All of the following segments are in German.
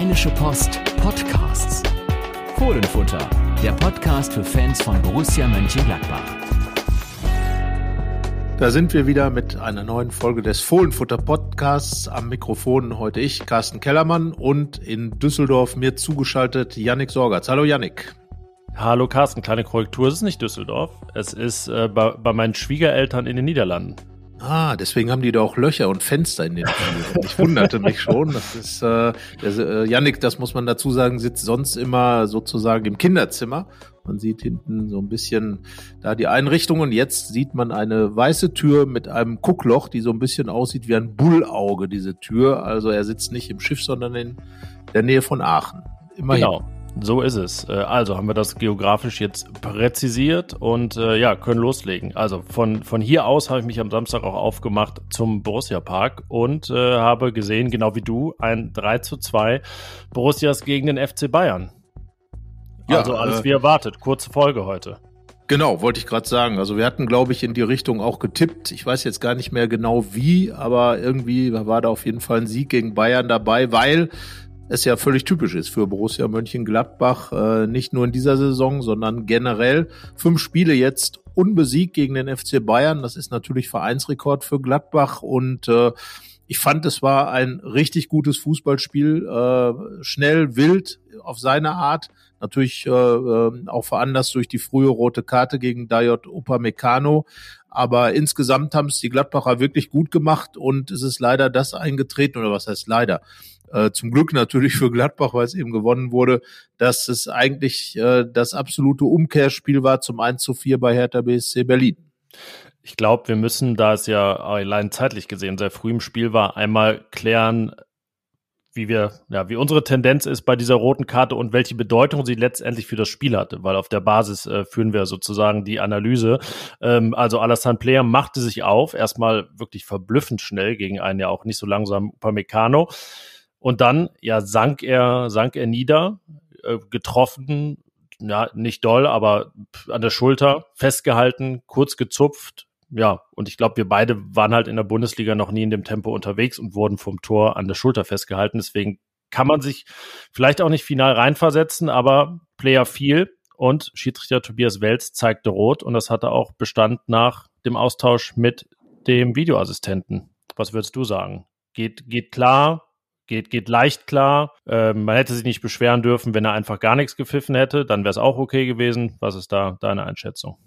Rheinische Post Podcasts. Fohlenfutter, der Podcast für Fans von Borussia Mönchengladbach. Da sind wir wieder mit einer neuen Folge des Fohlenfutter Podcasts. Am Mikrofon heute ich, Carsten Kellermann und in Düsseldorf mir zugeschaltet Yannick Sorgatz. Hallo Yannick. Hallo Carsten, kleine Korrektur, es ist nicht Düsseldorf. Es ist äh, bei, bei meinen Schwiegereltern in den Niederlanden. Ah, deswegen haben die da auch Löcher und Fenster in den Türen. Ich wunderte mich schon. Das ist, äh, der, äh, Yannick, das muss man dazu sagen, sitzt sonst immer sozusagen im Kinderzimmer. Man sieht hinten so ein bisschen da die Einrichtung und jetzt sieht man eine weiße Tür mit einem Guckloch, die so ein bisschen aussieht wie ein Bullauge, diese Tür. Also er sitzt nicht im Schiff, sondern in der Nähe von Aachen. Immerhin. Genau. So ist es. Äh, also haben wir das geografisch jetzt präzisiert und äh, ja, können loslegen. Also von, von hier aus habe ich mich am Samstag auch aufgemacht zum Borussia Park und äh, habe gesehen, genau wie du, ein 3 zu 2 Borussias gegen den FC Bayern. Ja, also alles äh, wie erwartet. Kurze Folge heute. Genau, wollte ich gerade sagen. Also wir hatten, glaube ich, in die Richtung auch getippt. Ich weiß jetzt gar nicht mehr genau wie, aber irgendwie war da auf jeden Fall ein Sieg gegen Bayern dabei, weil es ja völlig typisch ist für Borussia Mönchengladbach, äh, nicht nur in dieser Saison, sondern generell. Fünf Spiele jetzt unbesiegt gegen den FC Bayern. Das ist natürlich Vereinsrekord für Gladbach und äh, ich fand, es war ein richtig gutes Fußballspiel, äh, schnell, wild auf seine Art. Natürlich äh, äh auch veranlasst durch die frühe rote Karte gegen Dayot Upamecano. Aber insgesamt haben es die Gladbacher wirklich gut gemacht und es ist leider das eingetreten, oder was heißt leider? Äh, zum Glück natürlich für Gladbach, weil es eben gewonnen wurde, dass es eigentlich äh, das absolute Umkehrspiel war zum 1 zu 4 bei Hertha BSC Berlin. Ich glaube, wir müssen, da es ja allein zeitlich gesehen sehr früh im Spiel war, einmal klären, wie wir, ja, wie unsere Tendenz ist bei dieser roten Karte und welche Bedeutung sie letztendlich für das Spiel hatte, weil auf der Basis äh, führen wir sozusagen die Analyse. Ähm, also Alassane Player machte sich auf, erstmal wirklich verblüffend schnell gegen einen ja auch nicht so langsam Upamecano. Und dann, ja, sank er, sank er nieder, äh, getroffen, ja, nicht doll, aber an der Schulter, festgehalten, kurz gezupft, ja, und ich glaube, wir beide waren halt in der Bundesliga noch nie in dem Tempo unterwegs und wurden vom Tor an der Schulter festgehalten. Deswegen kann man sich vielleicht auch nicht final reinversetzen, aber Player viel und Schiedsrichter Tobias Welz zeigte rot und das hatte auch Bestand nach dem Austausch mit dem Videoassistenten. Was würdest du sagen? Geht, geht klar, geht, geht leicht klar. Ähm, man hätte sich nicht beschweren dürfen, wenn er einfach gar nichts gepfiffen hätte. Dann wäre es auch okay gewesen. Was ist da deine Einschätzung?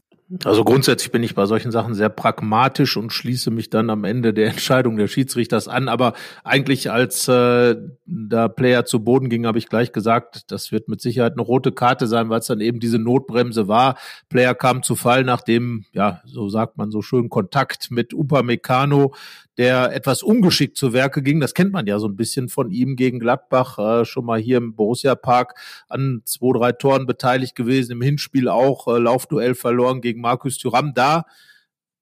Also grundsätzlich bin ich bei solchen Sachen sehr pragmatisch und schließe mich dann am Ende der Entscheidung des Schiedsrichters an. Aber eigentlich, als äh, der Player zu Boden ging, habe ich gleich gesagt, das wird mit Sicherheit eine rote Karte sein, weil es dann eben diese Notbremse war. Player kam zu Fall, nachdem, ja, so sagt man so schön, Kontakt mit Upamecano der etwas ungeschickt zu Werke ging. Das kennt man ja so ein bisschen von ihm gegen Gladbach, äh, schon mal hier im Borussia Park an zwei, drei Toren beteiligt gewesen, im Hinspiel auch, äh, Laufduell verloren gegen Markus Thuram. Da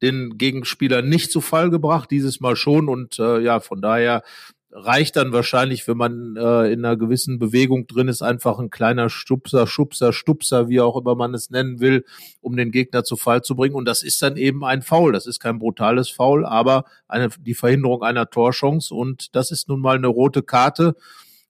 den Gegenspieler nicht zu Fall gebracht, dieses Mal schon. Und äh, ja, von daher reicht dann wahrscheinlich, wenn man äh, in einer gewissen Bewegung drin ist, einfach ein kleiner Stupser, Schubser, Stupser, wie auch immer man es nennen will, um den Gegner zu Fall zu bringen. Und das ist dann eben ein Foul. Das ist kein brutales Foul, aber eine, die Verhinderung einer Torchance. Und das ist nun mal eine rote Karte,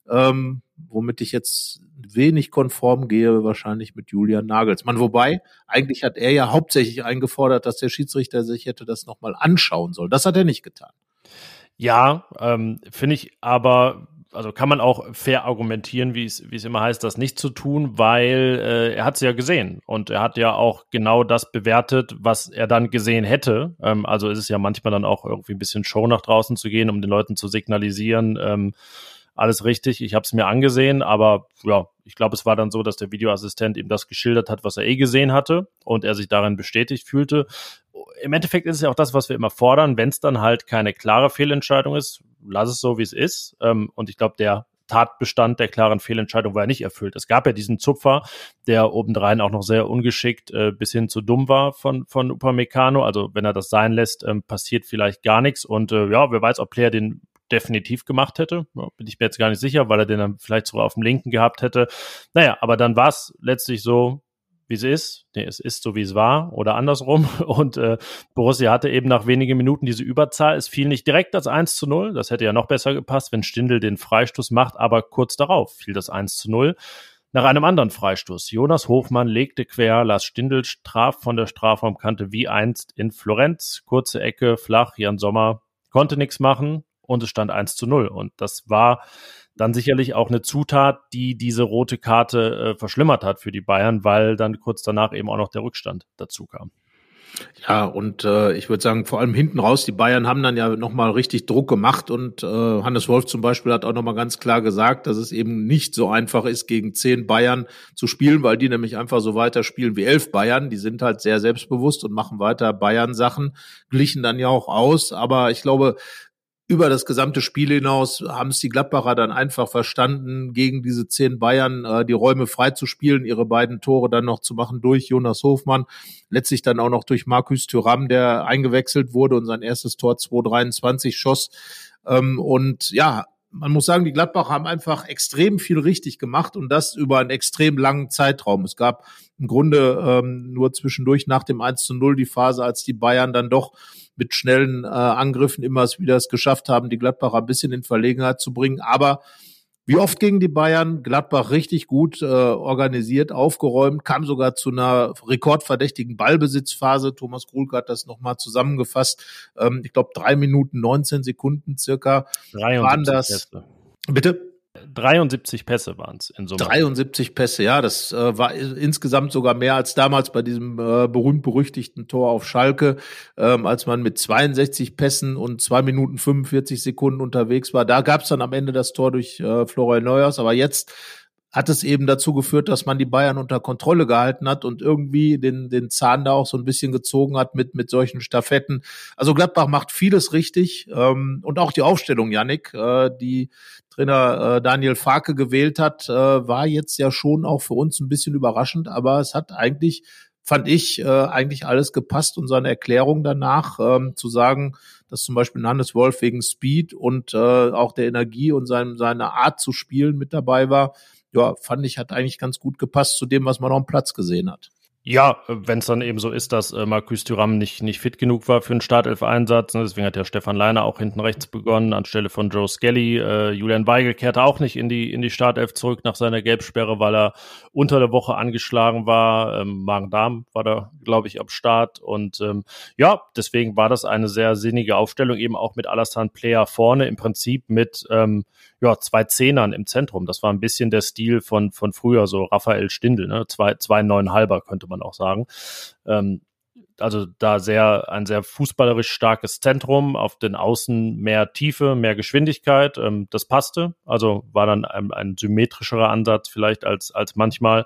ähm, womit ich jetzt wenig konform gehe, wahrscheinlich mit Julian Nagelsmann. Wobei, eigentlich hat er ja hauptsächlich eingefordert, dass der Schiedsrichter sich hätte das nochmal anschauen soll. Das hat er nicht getan. Ja, ähm, finde ich aber, also kann man auch fair argumentieren, wie es wie es immer heißt, das nicht zu tun, weil äh, er hat es ja gesehen und er hat ja auch genau das bewertet, was er dann gesehen hätte. Ähm, also ist es ja manchmal dann auch irgendwie ein bisschen Show nach draußen zu gehen, um den Leuten zu signalisieren, ähm, alles richtig, ich habe es mir angesehen, aber ja, ich glaube, es war dann so, dass der Videoassistent ihm das geschildert hat, was er eh gesehen hatte und er sich darin bestätigt fühlte. Im Endeffekt ist es ja auch das, was wir immer fordern, wenn es dann halt keine klare Fehlentscheidung ist, lass es so, wie es ist. Ähm, und ich glaube, der Tatbestand der klaren Fehlentscheidung war nicht erfüllt. Es gab ja diesen Zupfer, der obendrein auch noch sehr ungeschickt äh, bis hin zu dumm war von, von Upamecano. Also wenn er das sein lässt, ähm, passiert vielleicht gar nichts. Und äh, ja, wer weiß, ob Player den definitiv gemacht hätte. Bin ich mir jetzt gar nicht sicher, weil er den dann vielleicht sogar auf dem linken gehabt hätte. Naja, aber dann war es letztlich so, wie es ist. Nee, es ist so, wie es war oder andersrum. Und äh, Borussia hatte eben nach wenigen Minuten diese Überzahl. Es fiel nicht direkt das 1 zu 0. Das hätte ja noch besser gepasst, wenn Stindl den Freistoß macht, aber kurz darauf fiel das 1 zu 0. Nach einem anderen Freistoß. Jonas Hofmann legte quer, Lars Stindl traf von der Strafraumkante wie einst in Florenz. Kurze Ecke, flach, Jan Sommer konnte nichts machen und es stand 1 zu 0. Und das war dann sicherlich auch eine Zutat, die diese rote Karte äh, verschlimmert hat für die Bayern, weil dann kurz danach eben auch noch der Rückstand dazu kam. Ja, und äh, ich würde sagen, vor allem hinten raus, die Bayern haben dann ja nochmal richtig Druck gemacht und äh, Hannes Wolf zum Beispiel hat auch nochmal ganz klar gesagt, dass es eben nicht so einfach ist, gegen zehn Bayern zu spielen, weil die nämlich einfach so weiter spielen wie elf Bayern. Die sind halt sehr selbstbewusst und machen weiter Bayern-Sachen, glichen dann ja auch aus. Aber ich glaube, über das gesamte Spiel hinaus haben es die Gladbacher dann einfach verstanden, gegen diese zehn Bayern äh, die Räume frei zu spielen, ihre beiden Tore dann noch zu machen durch Jonas Hofmann, letztlich dann auch noch durch Markus Thuram, der eingewechselt wurde und sein erstes Tor 223 schoss. Ähm, und ja, man muss sagen, die Gladbacher haben einfach extrem viel richtig gemacht und das über einen extrem langen Zeitraum. Es gab im Grunde ähm, nur zwischendurch nach dem 1 zu 0 die Phase, als die Bayern dann doch mit schnellen äh, Angriffen immer wieder es geschafft haben, die Gladbacher ein bisschen in Verlegenheit zu bringen. Aber wie oft gegen die Bayern, Gladbach richtig gut äh, organisiert, aufgeräumt, kam sogar zu einer rekordverdächtigen Ballbesitzphase. Thomas Krulke hat das nochmal zusammengefasst. Ähm, ich glaube, drei Minuten 19 Sekunden circa waren das. Teste. Bitte? 73 Pässe waren es in Summe. 73 Pässe, ja, das äh, war insgesamt sogar mehr als damals bei diesem äh, berühmt-berüchtigten Tor auf Schalke, ähm, als man mit 62 Pässen und zwei Minuten 45 Sekunden unterwegs war. Da gab es dann am Ende das Tor durch äh, Florian Neuers, aber jetzt hat es eben dazu geführt, dass man die Bayern unter Kontrolle gehalten hat und irgendwie den, den Zahn da auch so ein bisschen gezogen hat mit, mit solchen Staffetten. Also Gladbach macht vieles richtig ähm, und auch die Aufstellung, Yannick, äh, die Trainer äh, Daniel Farke gewählt hat, äh, war jetzt ja schon auch für uns ein bisschen überraschend, aber es hat eigentlich fand ich äh, eigentlich alles gepasst und seine Erklärung danach ähm, zu sagen, dass zum Beispiel Hannes Wolf wegen Speed und äh, auch der Energie und sein, seine Art zu spielen mit dabei war, ja, fand ich, hat eigentlich ganz gut gepasst zu dem, was man auf dem Platz gesehen hat. Ja, wenn es dann eben so ist, dass äh, Marcus Thuram nicht, nicht fit genug war für einen Startelf-Einsatz. Ne? Deswegen hat ja Stefan Leiner auch hinten rechts begonnen, anstelle von Joe Skelly. Äh, Julian Weigel kehrte auch nicht in die, in die Startelf zurück nach seiner Gelbsperre, weil er unter der Woche angeschlagen war. Ähm, Magen-Darm war da, glaube ich, am Start. Und ähm, ja, deswegen war das eine sehr sinnige Aufstellung, eben auch mit Alassane Player vorne, im Prinzip mit ähm, ja, zwei Zehnern im Zentrum. Das war ein bisschen der Stil von, von früher, so Raphael Stindl, ne? zwei, zwei neuneinhalber könnte man auch sagen. Ähm, also da sehr ein sehr fußballerisch starkes Zentrum, auf den Außen mehr Tiefe, mehr Geschwindigkeit. Ähm, das passte. Also war dann ein, ein symmetrischerer Ansatz vielleicht als als manchmal,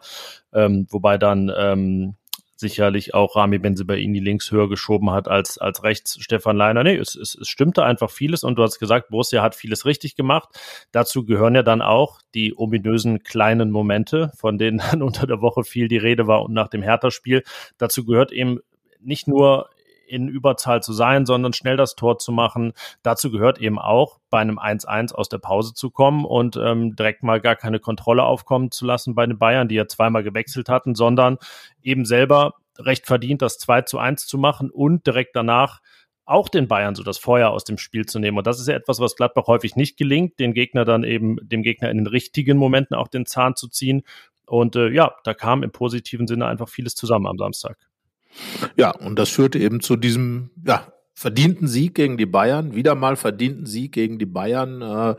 ähm, wobei dann ähm, sicherlich auch Rami Benzebaini links höher geschoben hat als, als rechts Stefan Leiner. Nee, es, es, es stimmte einfach vieles und du hast gesagt, Borussia hat vieles richtig gemacht. Dazu gehören ja dann auch die ominösen kleinen Momente, von denen dann unter der Woche viel die Rede war und nach dem Hertha-Spiel. Dazu gehört eben nicht nur in Überzahl zu sein, sondern schnell das Tor zu machen. Dazu gehört eben auch, bei einem 1-1 aus der Pause zu kommen und ähm, direkt mal gar keine Kontrolle aufkommen zu lassen bei den Bayern, die ja zweimal gewechselt hatten, sondern eben selber recht verdient, das 2 zu 1 zu machen und direkt danach auch den Bayern so das Feuer aus dem Spiel zu nehmen. Und das ist ja etwas, was Gladbach häufig nicht gelingt, den Gegner dann eben, dem Gegner in den richtigen Momenten auch den Zahn zu ziehen. Und äh, ja, da kam im positiven Sinne einfach vieles zusammen am Samstag. Ja, und das führte eben zu diesem, ja, verdienten Sieg gegen die Bayern, wieder mal verdienten Sieg gegen die Bayern. Äh,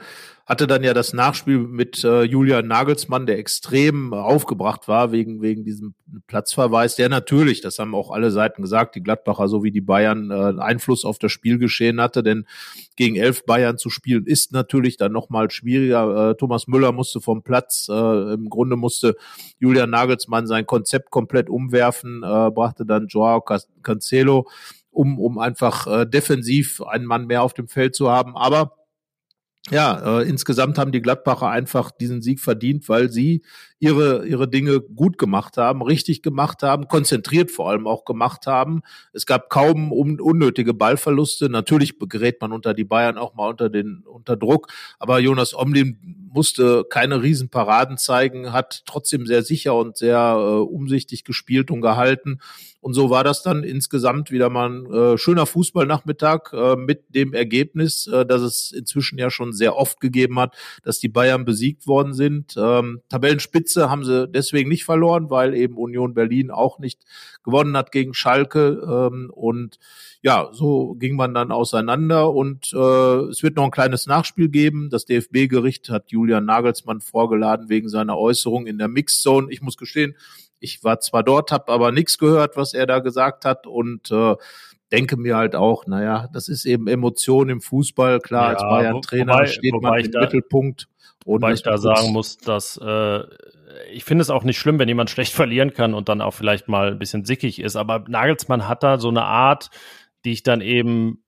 hatte dann ja das Nachspiel mit äh, Julian Nagelsmann, der extrem aufgebracht war wegen, wegen diesem Platzverweis, der natürlich, das haben auch alle Seiten gesagt, die Gladbacher sowie die Bayern äh, Einfluss auf das Spielgeschehen hatte, denn gegen elf Bayern zu spielen ist natürlich dann nochmal schwieriger. Äh, Thomas Müller musste vom Platz, äh, im Grunde musste Julian Nagelsmann sein Konzept komplett umwerfen, äh, brachte dann Joao Cancelo um, um einfach äh, defensiv einen Mann mehr auf dem Feld zu haben. Aber ja, äh, insgesamt haben die Gladbacher einfach diesen Sieg verdient, weil sie ihre, ihre Dinge gut gemacht haben, richtig gemacht haben, konzentriert vor allem auch gemacht haben. Es gab kaum un unnötige Ballverluste. Natürlich gerät man unter die Bayern auch mal unter den, unter Druck. Aber Jonas Omlin musste keine Riesenparaden zeigen, hat trotzdem sehr sicher und sehr äh, umsichtig gespielt und gehalten. Und so war das dann insgesamt wieder mal ein äh, schöner Fußballnachmittag äh, mit dem Ergebnis, äh, dass es inzwischen ja schon sehr oft gegeben hat, dass die Bayern besiegt worden sind. Ähm, Tabellenspitze haben sie deswegen nicht verloren, weil eben Union Berlin auch nicht gewonnen hat gegen Schalke. Ähm, und ja, so ging man dann auseinander und äh, es wird noch ein kleines Nachspiel geben. Das DFB-Gericht hat Julian Nagelsmann vorgeladen wegen seiner Äußerung in der Mixzone. Ich muss gestehen, ich war zwar dort, habe aber nichts gehört, was er da gesagt hat und äh, denke mir halt auch, naja, das ist eben Emotion im Fußball. Klar, ja, als Bayern-Trainer steht man im da, Mittelpunkt. Und wobei ich da sagen muss, dass äh, ich finde es auch nicht schlimm, wenn jemand schlecht verlieren kann und dann auch vielleicht mal ein bisschen sickig ist. Aber Nagelsmann hat da so eine Art, die ich dann eben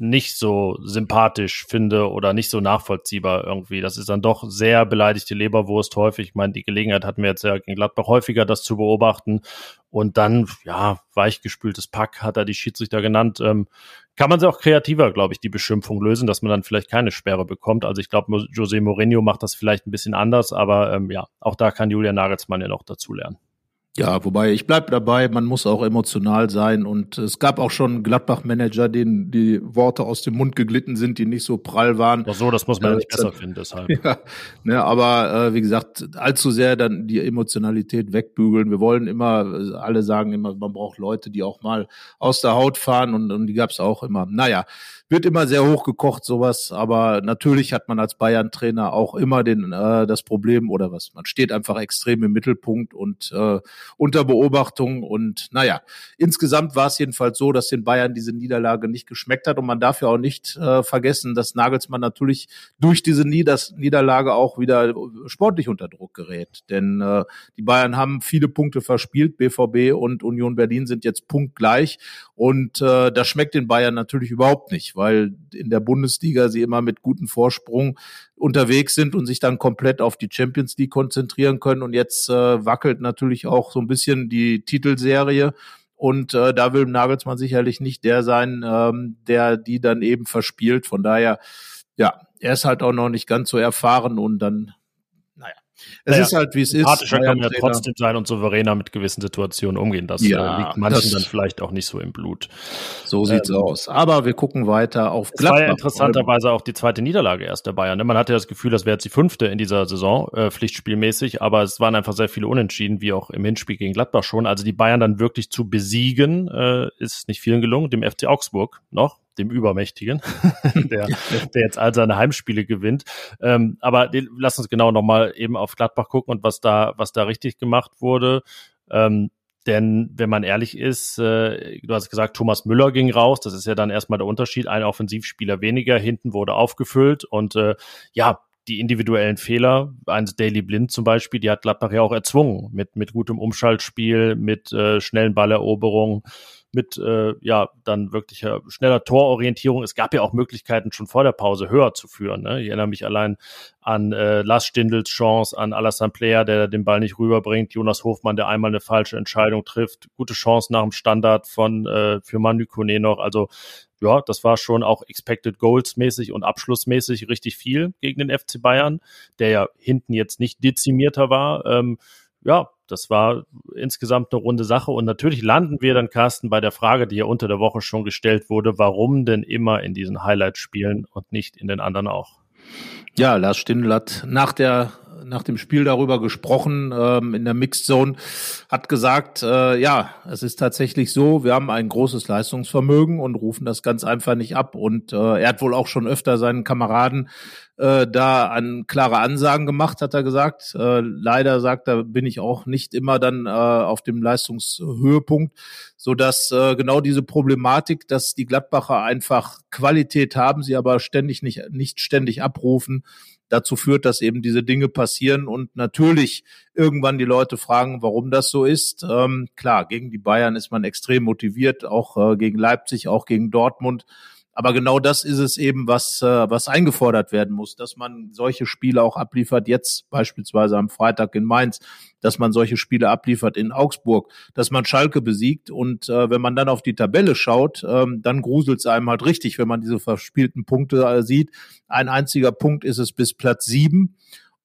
nicht so sympathisch finde oder nicht so nachvollziehbar irgendwie. Das ist dann doch sehr beleidigte Leberwurst häufig. Ich meine, die Gelegenheit hatten wir jetzt ja in Gladbach häufiger, das zu beobachten. Und dann, ja, weichgespültes Pack hat er die Schiedsrichter genannt. Ähm, kann man sie auch kreativer, glaube ich, die Beschimpfung lösen, dass man dann vielleicht keine Sperre bekommt. Also ich glaube, José Mourinho macht das vielleicht ein bisschen anders, aber ähm, ja, auch da kann Julian Nagelsmann ja noch dazu lernen. Ja, wobei ich bleib dabei, man muss auch emotional sein und es gab auch schon Gladbach-Manager, denen die Worte aus dem Mund geglitten sind, die nicht so prall waren. Ach so, das muss man äh, nicht besser finden, deshalb. Ja, ne, aber äh, wie gesagt, allzu sehr dann die Emotionalität wegbügeln. Wir wollen immer, alle sagen immer, man braucht Leute, die auch mal aus der Haut fahren und, und die gab's auch immer. Naja, wird immer sehr hochgekocht, sowas, aber natürlich hat man als Bayern-Trainer auch immer den, äh, das Problem oder was, man steht einfach extrem im Mittelpunkt und äh, unter Beobachtung und naja, insgesamt war es jedenfalls so, dass den Bayern diese Niederlage nicht geschmeckt hat und man darf ja auch nicht äh, vergessen, dass Nagelsmann natürlich durch diese Nieders Niederlage auch wieder sportlich unter Druck gerät, denn äh, die Bayern haben viele Punkte verspielt, BVB und Union Berlin sind jetzt punktgleich und äh, das schmeckt den Bayern natürlich überhaupt nicht, weil in der Bundesliga sie immer mit gutem Vorsprung unterwegs sind und sich dann komplett auf die Champions League konzentrieren können. Und jetzt äh, wackelt natürlich auch so ein bisschen die Titelserie. Und äh, da will Nagelsmann sicherlich nicht der sein, ähm, der die dann eben verspielt. Von daher, ja, er ist halt auch noch nicht ganz so erfahren und dann es naja, ist halt, wie es ist. Sympathischer kann man ja trotzdem sein und souveräner mit gewissen Situationen umgehen. Das ja, äh, liegt manchen dann vielleicht auch nicht so im Blut. So sieht's ähm, aus. Aber wir gucken weiter auf Gladbach. Es war ja interessanterweise auch die zweite Niederlage erst der Bayern. Ne? Man hatte ja das Gefühl, das wäre jetzt die fünfte in dieser Saison, äh, pflichtspielmäßig. Aber es waren einfach sehr viele Unentschieden, wie auch im Hinspiel gegen Gladbach schon. Also die Bayern dann wirklich zu besiegen, äh, ist nicht vielen gelungen. Dem FC Augsburg noch dem Übermächtigen, der, der jetzt all seine Heimspiele gewinnt. Ähm, aber lass uns genau nochmal eben auf Gladbach gucken und was da, was da richtig gemacht wurde. Ähm, denn wenn man ehrlich ist, äh, du hast gesagt, Thomas Müller ging raus. Das ist ja dann erstmal der Unterschied. Ein Offensivspieler weniger, hinten wurde aufgefüllt. Und äh, ja, die individuellen Fehler, eins Daily Blind zum Beispiel, die hat Gladbach ja auch erzwungen mit, mit gutem Umschaltspiel, mit äh, schnellen Balleroberungen mit äh, ja dann wirklich äh, schneller Tororientierung. Es gab ja auch Möglichkeiten, schon vor der Pause höher zu führen. Ne? Ich erinnere mich allein an äh, Lars Stindls Chance, an Alassane Player, der den Ball nicht rüberbringt, Jonas Hofmann, der einmal eine falsche Entscheidung trifft, gute Chance nach dem Standard von äh, für Manu Kone noch. Also ja, das war schon auch Expected Goals mäßig und abschlussmäßig richtig viel gegen den FC Bayern, der ja hinten jetzt nicht dezimierter war. Ähm, ja, das war insgesamt eine runde Sache. Und natürlich landen wir dann, Carsten, bei der Frage, die ja unter der Woche schon gestellt wurde, warum denn immer in diesen Highlight-Spielen und nicht in den anderen auch? Ja, Lars Stindl hat nach der nach dem Spiel darüber gesprochen ähm, in der Mixed Zone, hat gesagt, äh, ja, es ist tatsächlich so, wir haben ein großes Leistungsvermögen und rufen das ganz einfach nicht ab. Und äh, er hat wohl auch schon öfter seinen Kameraden äh, da an klare Ansagen gemacht, hat er gesagt. Äh, leider sagt er, bin ich auch nicht immer dann äh, auf dem Leistungshöhepunkt, so dass äh, genau diese Problematik, dass die Gladbacher einfach Qualität haben, sie aber ständig nicht nicht ständig abrufen, dazu führt, dass eben diese Dinge passieren und natürlich irgendwann die Leute fragen, warum das so ist. Ähm, klar, gegen die Bayern ist man extrem motiviert, auch äh, gegen Leipzig, auch gegen Dortmund. Aber genau das ist es eben, was, äh, was eingefordert werden muss, dass man solche Spiele auch abliefert, jetzt beispielsweise am Freitag in Mainz, dass man solche Spiele abliefert in Augsburg, dass man Schalke besiegt. Und äh, wenn man dann auf die Tabelle schaut, ähm, dann gruselt es einem halt richtig, wenn man diese verspielten Punkte äh, sieht. Ein einziger Punkt ist es bis Platz sieben.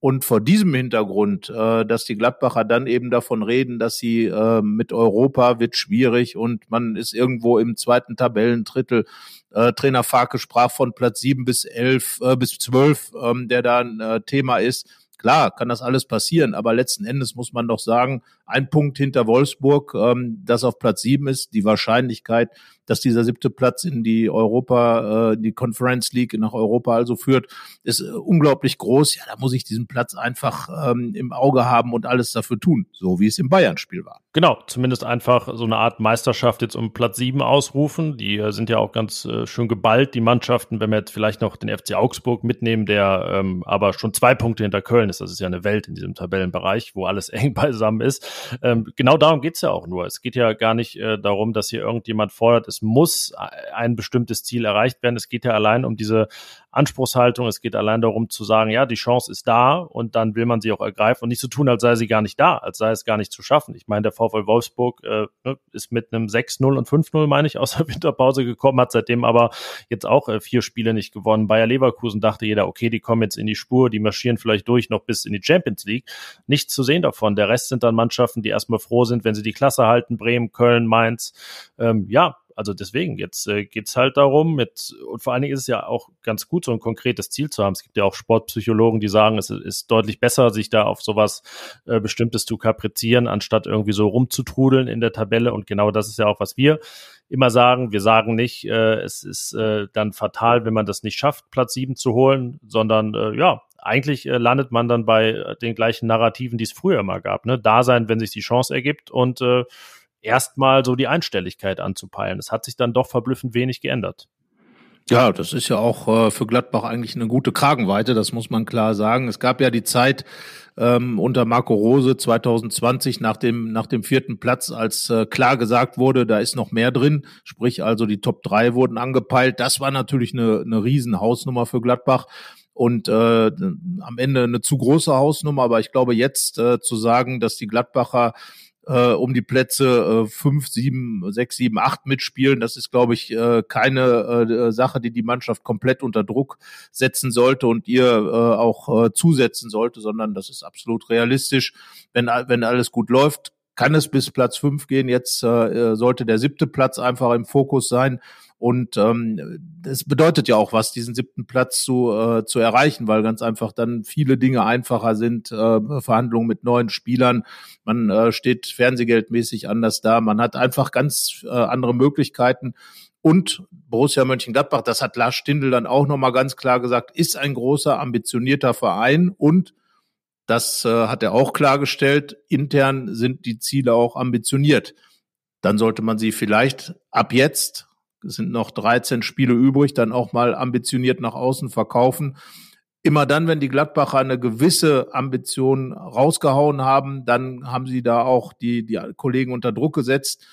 Und vor diesem Hintergrund, äh, dass die Gladbacher dann eben davon reden, dass sie äh, mit Europa wird schwierig und man ist irgendwo im zweiten Tabellendrittel. Äh, Trainer Farke sprach von Platz sieben bis elf, äh, bis zwölf, ähm, der da ein äh, Thema ist. Klar, kann das alles passieren, aber letzten Endes muss man doch sagen, ein Punkt hinter Wolfsburg, ähm, das auf Platz sieben ist, die Wahrscheinlichkeit, dass dieser siebte Platz in die Europa, äh, die Conference League nach Europa also führt, ist äh, unglaublich groß. Ja, da muss ich diesen Platz einfach ähm, im Auge haben und alles dafür tun, so wie es im Bayern-Spiel war. Genau, zumindest einfach so eine Art Meisterschaft jetzt um Platz sieben ausrufen. Die äh, sind ja auch ganz äh, schön geballt, die Mannschaften, wenn wir jetzt vielleicht noch den FC Augsburg mitnehmen, der ähm, aber schon zwei Punkte hinter Köln ist. Das ist ja eine Welt in diesem Tabellenbereich, wo alles eng beisammen ist. Ähm, genau darum geht's ja auch nur. Es geht ja gar nicht äh, darum, dass hier irgendjemand fordert, es muss ein bestimmtes Ziel erreicht werden. Es geht ja allein um diese Anspruchshaltung. Es geht allein darum zu sagen, ja, die Chance ist da und dann will man sie auch ergreifen und nicht zu so tun, als sei sie gar nicht da, als sei es gar nicht zu schaffen. Ich meine, der VfL Wolfsburg äh, ne, ist mit einem 6-0 und 5-0, meine ich, aus der Winterpause gekommen, hat seitdem aber jetzt auch äh, vier Spiele nicht gewonnen. Bayer Leverkusen dachte jeder, okay, die kommen jetzt in die Spur, die marschieren vielleicht durch noch bis in die Champions League. Nichts zu sehen davon. Der Rest sind dann Mannschaften, die erstmal froh sind, wenn sie die Klasse halten. Bremen, Köln, Mainz. Ähm, ja, also deswegen, jetzt äh, geht's halt darum, mit, und vor allen Dingen ist es ja auch ganz gut, so ein konkretes Ziel zu haben. Es gibt ja auch Sportpsychologen, die sagen, es ist deutlich besser, sich da auf sowas äh, Bestimmtes zu kaprizieren, anstatt irgendwie so rumzutrudeln in der Tabelle. Und genau das ist ja auch, was wir immer sagen. Wir sagen nicht, äh, es ist äh, dann fatal, wenn man das nicht schafft, Platz sieben zu holen, sondern äh, ja, eigentlich äh, landet man dann bei äh, den gleichen Narrativen, die es früher immer gab. Ne? Da sein, wenn sich die Chance ergibt und äh, erstmal so die Einstelligkeit anzupeilen. Es hat sich dann doch verblüffend wenig geändert. Ja, das ist ja auch äh, für Gladbach eigentlich eine gute Kragenweite, das muss man klar sagen. Es gab ja die Zeit ähm, unter Marco Rose 2020 nach dem, nach dem vierten Platz, als äh, klar gesagt wurde, da ist noch mehr drin, sprich also die Top 3 wurden angepeilt. Das war natürlich eine, eine Riesenhausnummer für Gladbach und äh, am Ende eine zu große Hausnummer, aber ich glaube jetzt äh, zu sagen, dass die Gladbacher äh, um die Plätze äh, fünf, sieben, sechs, sieben, acht mitspielen. Das ist, glaube ich, äh, keine äh, Sache, die die Mannschaft komplett unter Druck setzen sollte und ihr äh, auch äh, zusetzen sollte, sondern das ist absolut realistisch. Wenn, wenn alles gut läuft, kann es bis Platz fünf gehen. Jetzt äh, sollte der siebte Platz einfach im Fokus sein. Und ähm, das bedeutet ja auch was, diesen siebten Platz zu, äh, zu erreichen, weil ganz einfach dann viele Dinge einfacher sind, äh, Verhandlungen mit neuen Spielern, man äh, steht fernsehgeldmäßig anders da, man hat einfach ganz äh, andere Möglichkeiten. Und Borussia Mönchengladbach, das hat Lars Stindl dann auch nochmal ganz klar gesagt, ist ein großer, ambitionierter Verein und das äh, hat er auch klargestellt. Intern sind die Ziele auch ambitioniert. Dann sollte man sie vielleicht ab jetzt, es sind noch 13 Spiele übrig, dann auch mal ambitioniert nach außen verkaufen. Immer dann, wenn die Gladbacher eine gewisse Ambition rausgehauen haben, dann haben sie da auch die, die Kollegen unter Druck gesetzt.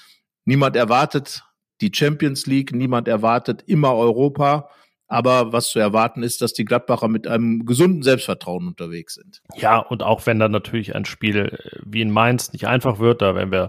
Niemand erwartet die Champions League, niemand erwartet immer Europa. Aber was zu erwarten ist, dass die Gladbacher mit einem gesunden Selbstvertrauen unterwegs sind. Ja, und auch wenn dann natürlich ein Spiel äh, wie in Mainz nicht einfach wird, da werden wir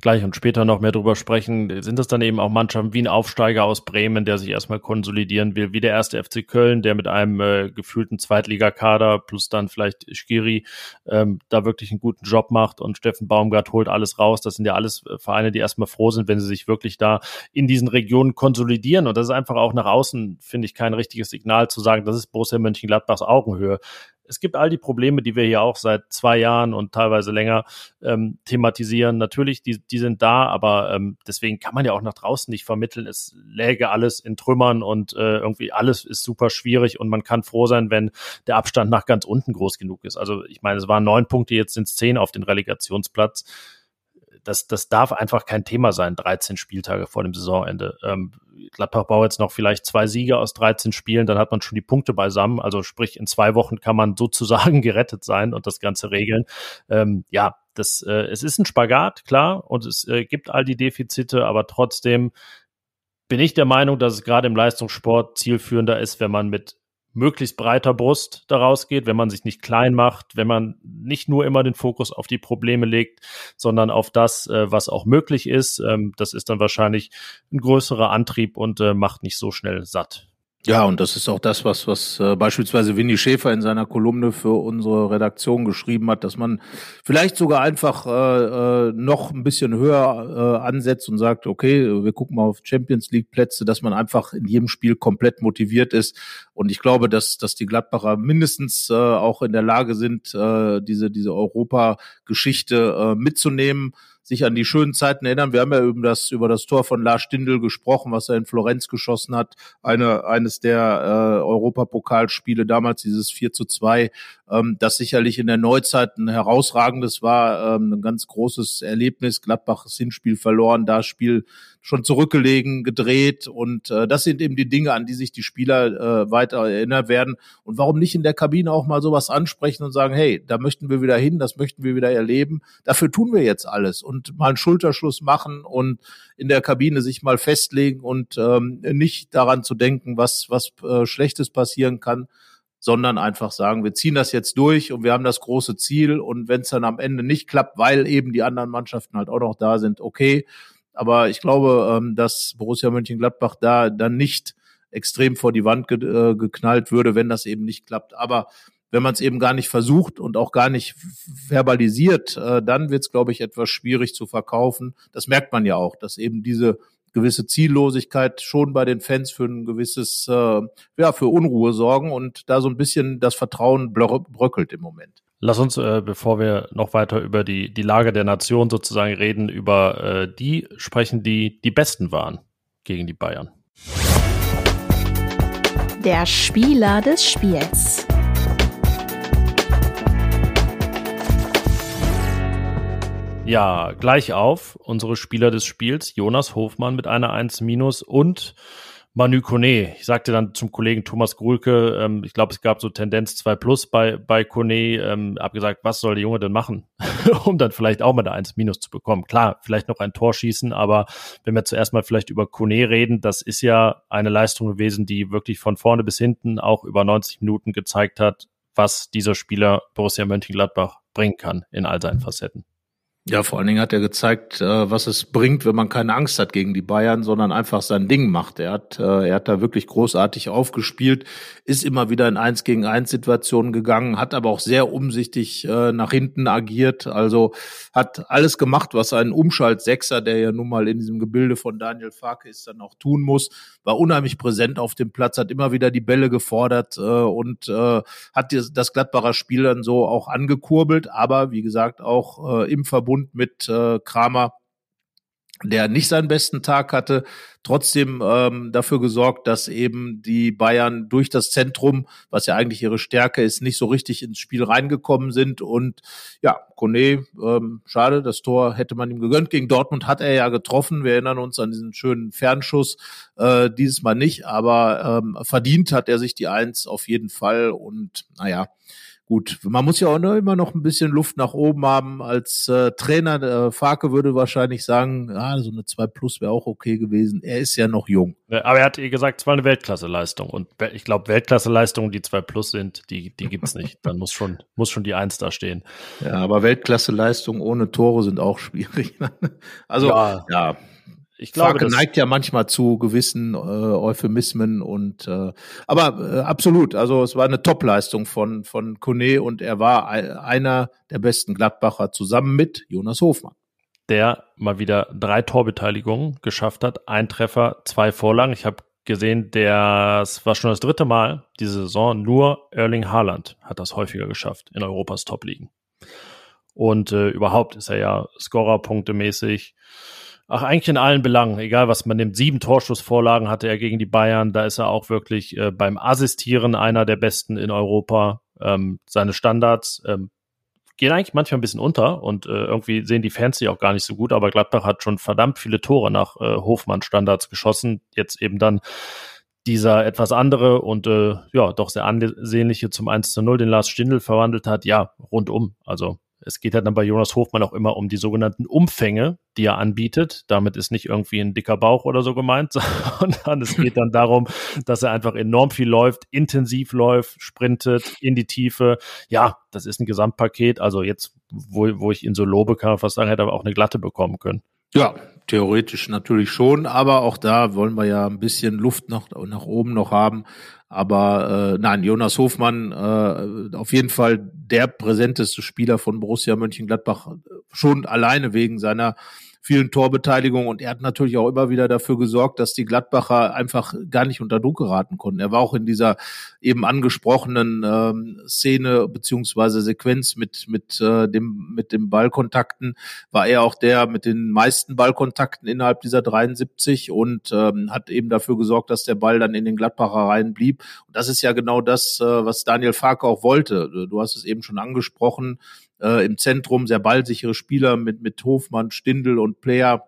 gleich und später noch mehr drüber sprechen, sind das dann eben auch Mannschaften wie ein Aufsteiger aus Bremen, der sich erstmal konsolidieren will, wie der erste FC Köln, der mit einem äh, gefühlten Zweitligakader plus dann vielleicht Skiri ähm, da wirklich einen guten Job macht und Steffen Baumgart holt alles raus. Das sind ja alles äh, Vereine, die erstmal froh sind, wenn sie sich wirklich da in diesen Regionen konsolidieren. Und das ist einfach auch nach außen, finde ich, kein richtiges Signal zu sagen, das ist Borussia Mönchengladbachs Augenhöhe. Es gibt all die Probleme, die wir hier auch seit zwei Jahren und teilweise länger ähm, thematisieren. Natürlich, die, die sind da, aber ähm, deswegen kann man ja auch nach draußen nicht vermitteln, es läge alles in Trümmern und äh, irgendwie alles ist super schwierig und man kann froh sein, wenn der Abstand nach ganz unten groß genug ist. Also ich meine, es waren neun Punkte, jetzt sind es zehn auf den Relegationsplatz das, das darf einfach kein Thema sein, 13 Spieltage vor dem Saisonende. Ähm, Gladbach braucht jetzt noch vielleicht zwei Siege aus 13 Spielen, dann hat man schon die Punkte beisammen. Also sprich, in zwei Wochen kann man sozusagen gerettet sein und das Ganze regeln. Ähm, ja, das, äh, es ist ein Spagat, klar, und es äh, gibt all die Defizite, aber trotzdem bin ich der Meinung, dass es gerade im Leistungssport zielführender ist, wenn man mit möglichst breiter Brust daraus geht, wenn man sich nicht klein macht, wenn man nicht nur immer den Fokus auf die Probleme legt, sondern auf das, äh, was auch möglich ist. Ähm, das ist dann wahrscheinlich ein größerer Antrieb und äh, macht nicht so schnell satt. Ja, und das ist auch das, was, was äh, beispielsweise Winnie Schäfer in seiner Kolumne für unsere Redaktion geschrieben hat, dass man vielleicht sogar einfach äh, äh, noch ein bisschen höher äh, ansetzt und sagt, okay, wir gucken mal auf Champions League Plätze, dass man einfach in jedem Spiel komplett motiviert ist. Und ich glaube, dass, dass die Gladbacher mindestens äh, auch in der Lage sind, äh, diese, diese Europa-Geschichte äh, mitzunehmen sich an die schönen Zeiten erinnern. Wir haben ja über das, über das Tor von Lars Stindl gesprochen, was er in Florenz geschossen hat. Eine, eines der äh, Europapokalspiele damals, dieses 4 zu 2, ähm, das sicherlich in der Neuzeit ein herausragendes war, ähm, ein ganz großes Erlebnis. Gladbachs Hinspiel verloren, das Spiel schon zurückgelegen, gedreht und äh, das sind eben die Dinge, an die sich die Spieler äh, weiter erinnern werden. Und warum nicht in der Kabine auch mal sowas ansprechen und sagen, hey, da möchten wir wieder hin, das möchten wir wieder erleben. Dafür tun wir jetzt alles und mal einen Schulterschluss machen und in der Kabine sich mal festlegen und ähm, nicht daran zu denken, was was äh, Schlechtes passieren kann, sondern einfach sagen, wir ziehen das jetzt durch und wir haben das große Ziel und wenn es dann am Ende nicht klappt, weil eben die anderen Mannschaften halt auch noch da sind, okay, aber ich glaube, ähm, dass Borussia Mönchengladbach da dann nicht extrem vor die Wand ge äh, geknallt würde, wenn das eben nicht klappt. Aber wenn man es eben gar nicht versucht und auch gar nicht verbalisiert, äh, dann wird es, glaube ich, etwas schwierig zu verkaufen. Das merkt man ja auch, dass eben diese gewisse Ziellosigkeit schon bei den Fans für ein gewisses, äh, ja, für Unruhe sorgen und da so ein bisschen das Vertrauen bröckelt im Moment. Lass uns, äh, bevor wir noch weiter über die, die Lage der Nation sozusagen reden, über äh, die sprechen, die die Besten waren gegen die Bayern. Der Spieler des Spiels. Ja, gleich auf unsere Spieler des Spiels, Jonas Hofmann mit einer 1 minus und Manu Kone. Ich sagte dann zum Kollegen Thomas Grulke, ähm, ich glaube, es gab so Tendenz 2 plus bei, bei Kone, ähm, hab gesagt, was soll der Junge denn machen, um dann vielleicht auch mal eine 1 minus zu bekommen. Klar, vielleicht noch ein Tor schießen, aber wenn wir zuerst mal vielleicht über Kone reden, das ist ja eine Leistung gewesen, die wirklich von vorne bis hinten auch über 90 Minuten gezeigt hat, was dieser Spieler Borussia Mönchengladbach bringen kann in all seinen Facetten. Ja, vor allen Dingen hat er gezeigt, äh, was es bringt, wenn man keine Angst hat gegen die Bayern, sondern einfach sein Ding macht. Er hat, äh, er hat da wirklich großartig aufgespielt, ist immer wieder in eins gegen eins Situationen gegangen, hat aber auch sehr umsichtig äh, nach hinten agiert. Also hat alles gemacht, was ein Umschalt-Sechser, der ja nun mal in diesem Gebilde von Daniel Farke ist, dann auch tun muss. War unheimlich präsent auf dem Platz, hat immer wieder die Bälle gefordert und hat das Gladbacher Spiel dann so auch angekurbelt. Aber wie gesagt auch im Verbund Verbund mit äh, Kramer, der nicht seinen besten Tag hatte, trotzdem ähm, dafür gesorgt, dass eben die Bayern durch das Zentrum, was ja eigentlich ihre Stärke ist, nicht so richtig ins Spiel reingekommen sind. Und ja, Kone, ähm, schade, das Tor hätte man ihm gegönnt. Gegen Dortmund hat er ja getroffen. Wir erinnern uns an diesen schönen Fernschuss. Äh, dieses Mal nicht, aber ähm, verdient hat er sich die Eins auf jeden Fall. Und naja, gut, man muss ja auch immer noch ein bisschen Luft nach oben haben. Als äh, Trainer, äh, Farke würde wahrscheinlich sagen, ja, so eine 2 Plus wäre auch okay gewesen. Er ist ja noch jung. Aber er hat eh gesagt, es war eine Weltklasseleistung. Und ich glaube, Weltklasseleistungen, die 2 Plus sind, die, die gibt's nicht. Dann muss schon, muss schon die 1 da stehen. Ja, aber Weltklasseleistungen ohne Tore sind auch schwierig. also, ja. ja ich glaube, Farke neigt ja manchmal zu gewissen äh, Euphemismen und äh, aber äh, absolut, also es war eine Topleistung von von Kone und er war einer der besten Gladbacher zusammen mit Jonas Hofmann. Der mal wieder drei Torbeteiligungen geschafft hat, ein Treffer, zwei Vorlagen. Ich habe gesehen, es war schon das dritte Mal diese Saison. Nur Erling Haaland hat das häufiger geschafft in Europas Top-Ligen. Und äh, überhaupt ist er ja Scorerpunkte mäßig Ach, eigentlich in allen Belangen, egal was man nimmt. Sieben Torschussvorlagen hatte er gegen die Bayern. Da ist er auch wirklich äh, beim Assistieren einer der besten in Europa. Ähm, seine Standards ähm, gehen eigentlich manchmal ein bisschen unter und äh, irgendwie sehen die Fans sie auch gar nicht so gut. Aber Gladbach hat schon verdammt viele Tore nach äh, Hofmann-Standards geschossen. Jetzt eben dann dieser etwas andere und äh, ja, doch sehr ansehnliche zum 1 zu 0, den Lars Stindl verwandelt hat. Ja, rundum. Also es geht halt dann bei Jonas Hofmann auch immer um die sogenannten Umfänge, die er anbietet. Damit ist nicht irgendwie ein dicker Bauch oder so gemeint, sondern es geht dann darum, dass er einfach enorm viel läuft, intensiv läuft, sprintet in die Tiefe. Ja, das ist ein Gesamtpaket. Also jetzt, wo, wo ich ihn so lobe, kann man fast sagen, hätte er auch eine glatte bekommen können. Ja, theoretisch natürlich schon, aber auch da wollen wir ja ein bisschen Luft noch nach oben noch haben. Aber äh, nein, Jonas Hofmann äh, auf jeden Fall der präsenteste Spieler von Borussia Mönchengladbach, schon alleine wegen seiner vielen Torbeteiligung und er hat natürlich auch immer wieder dafür gesorgt, dass die Gladbacher einfach gar nicht unter Druck geraten konnten. Er war auch in dieser eben angesprochenen ähm, Szene beziehungsweise Sequenz mit mit äh, dem mit dem Ballkontakten war er auch der mit den meisten Ballkontakten innerhalb dieser 73 und ähm, hat eben dafür gesorgt, dass der Ball dann in den Gladbacher Reihen blieb. Und das ist ja genau das, äh, was Daniel Farke auch wollte. Du hast es eben schon angesprochen äh, im Zentrum, sehr ballsichere Spieler mit, mit Hofmann, Stindel und Player.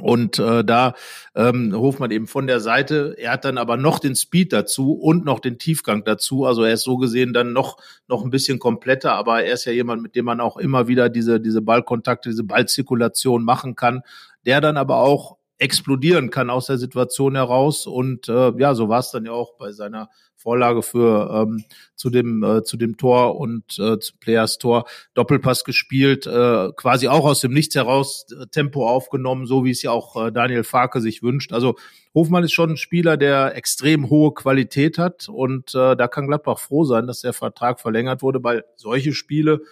Und äh, da ähm, Hofmann eben von der Seite, er hat dann aber noch den Speed dazu und noch den Tiefgang dazu. Also er ist so gesehen dann noch noch ein bisschen kompletter, aber er ist ja jemand, mit dem man auch immer wieder diese diese Ballkontakte, diese Ballzirkulation machen kann, der dann aber auch explodieren kann aus der Situation heraus. Und äh, ja, so war es dann ja auch bei seiner Vorlage für ähm, zu dem äh, zu dem Tor und äh, zu Players Tor Doppelpass gespielt, äh, quasi auch aus dem Nichts heraus äh, Tempo aufgenommen, so wie es ja auch äh, Daniel Farke sich wünscht. Also Hofmann ist schon ein Spieler, der extrem hohe Qualität hat und äh, da kann Gladbach froh sein, dass der Vertrag verlängert wurde, weil solche Spiele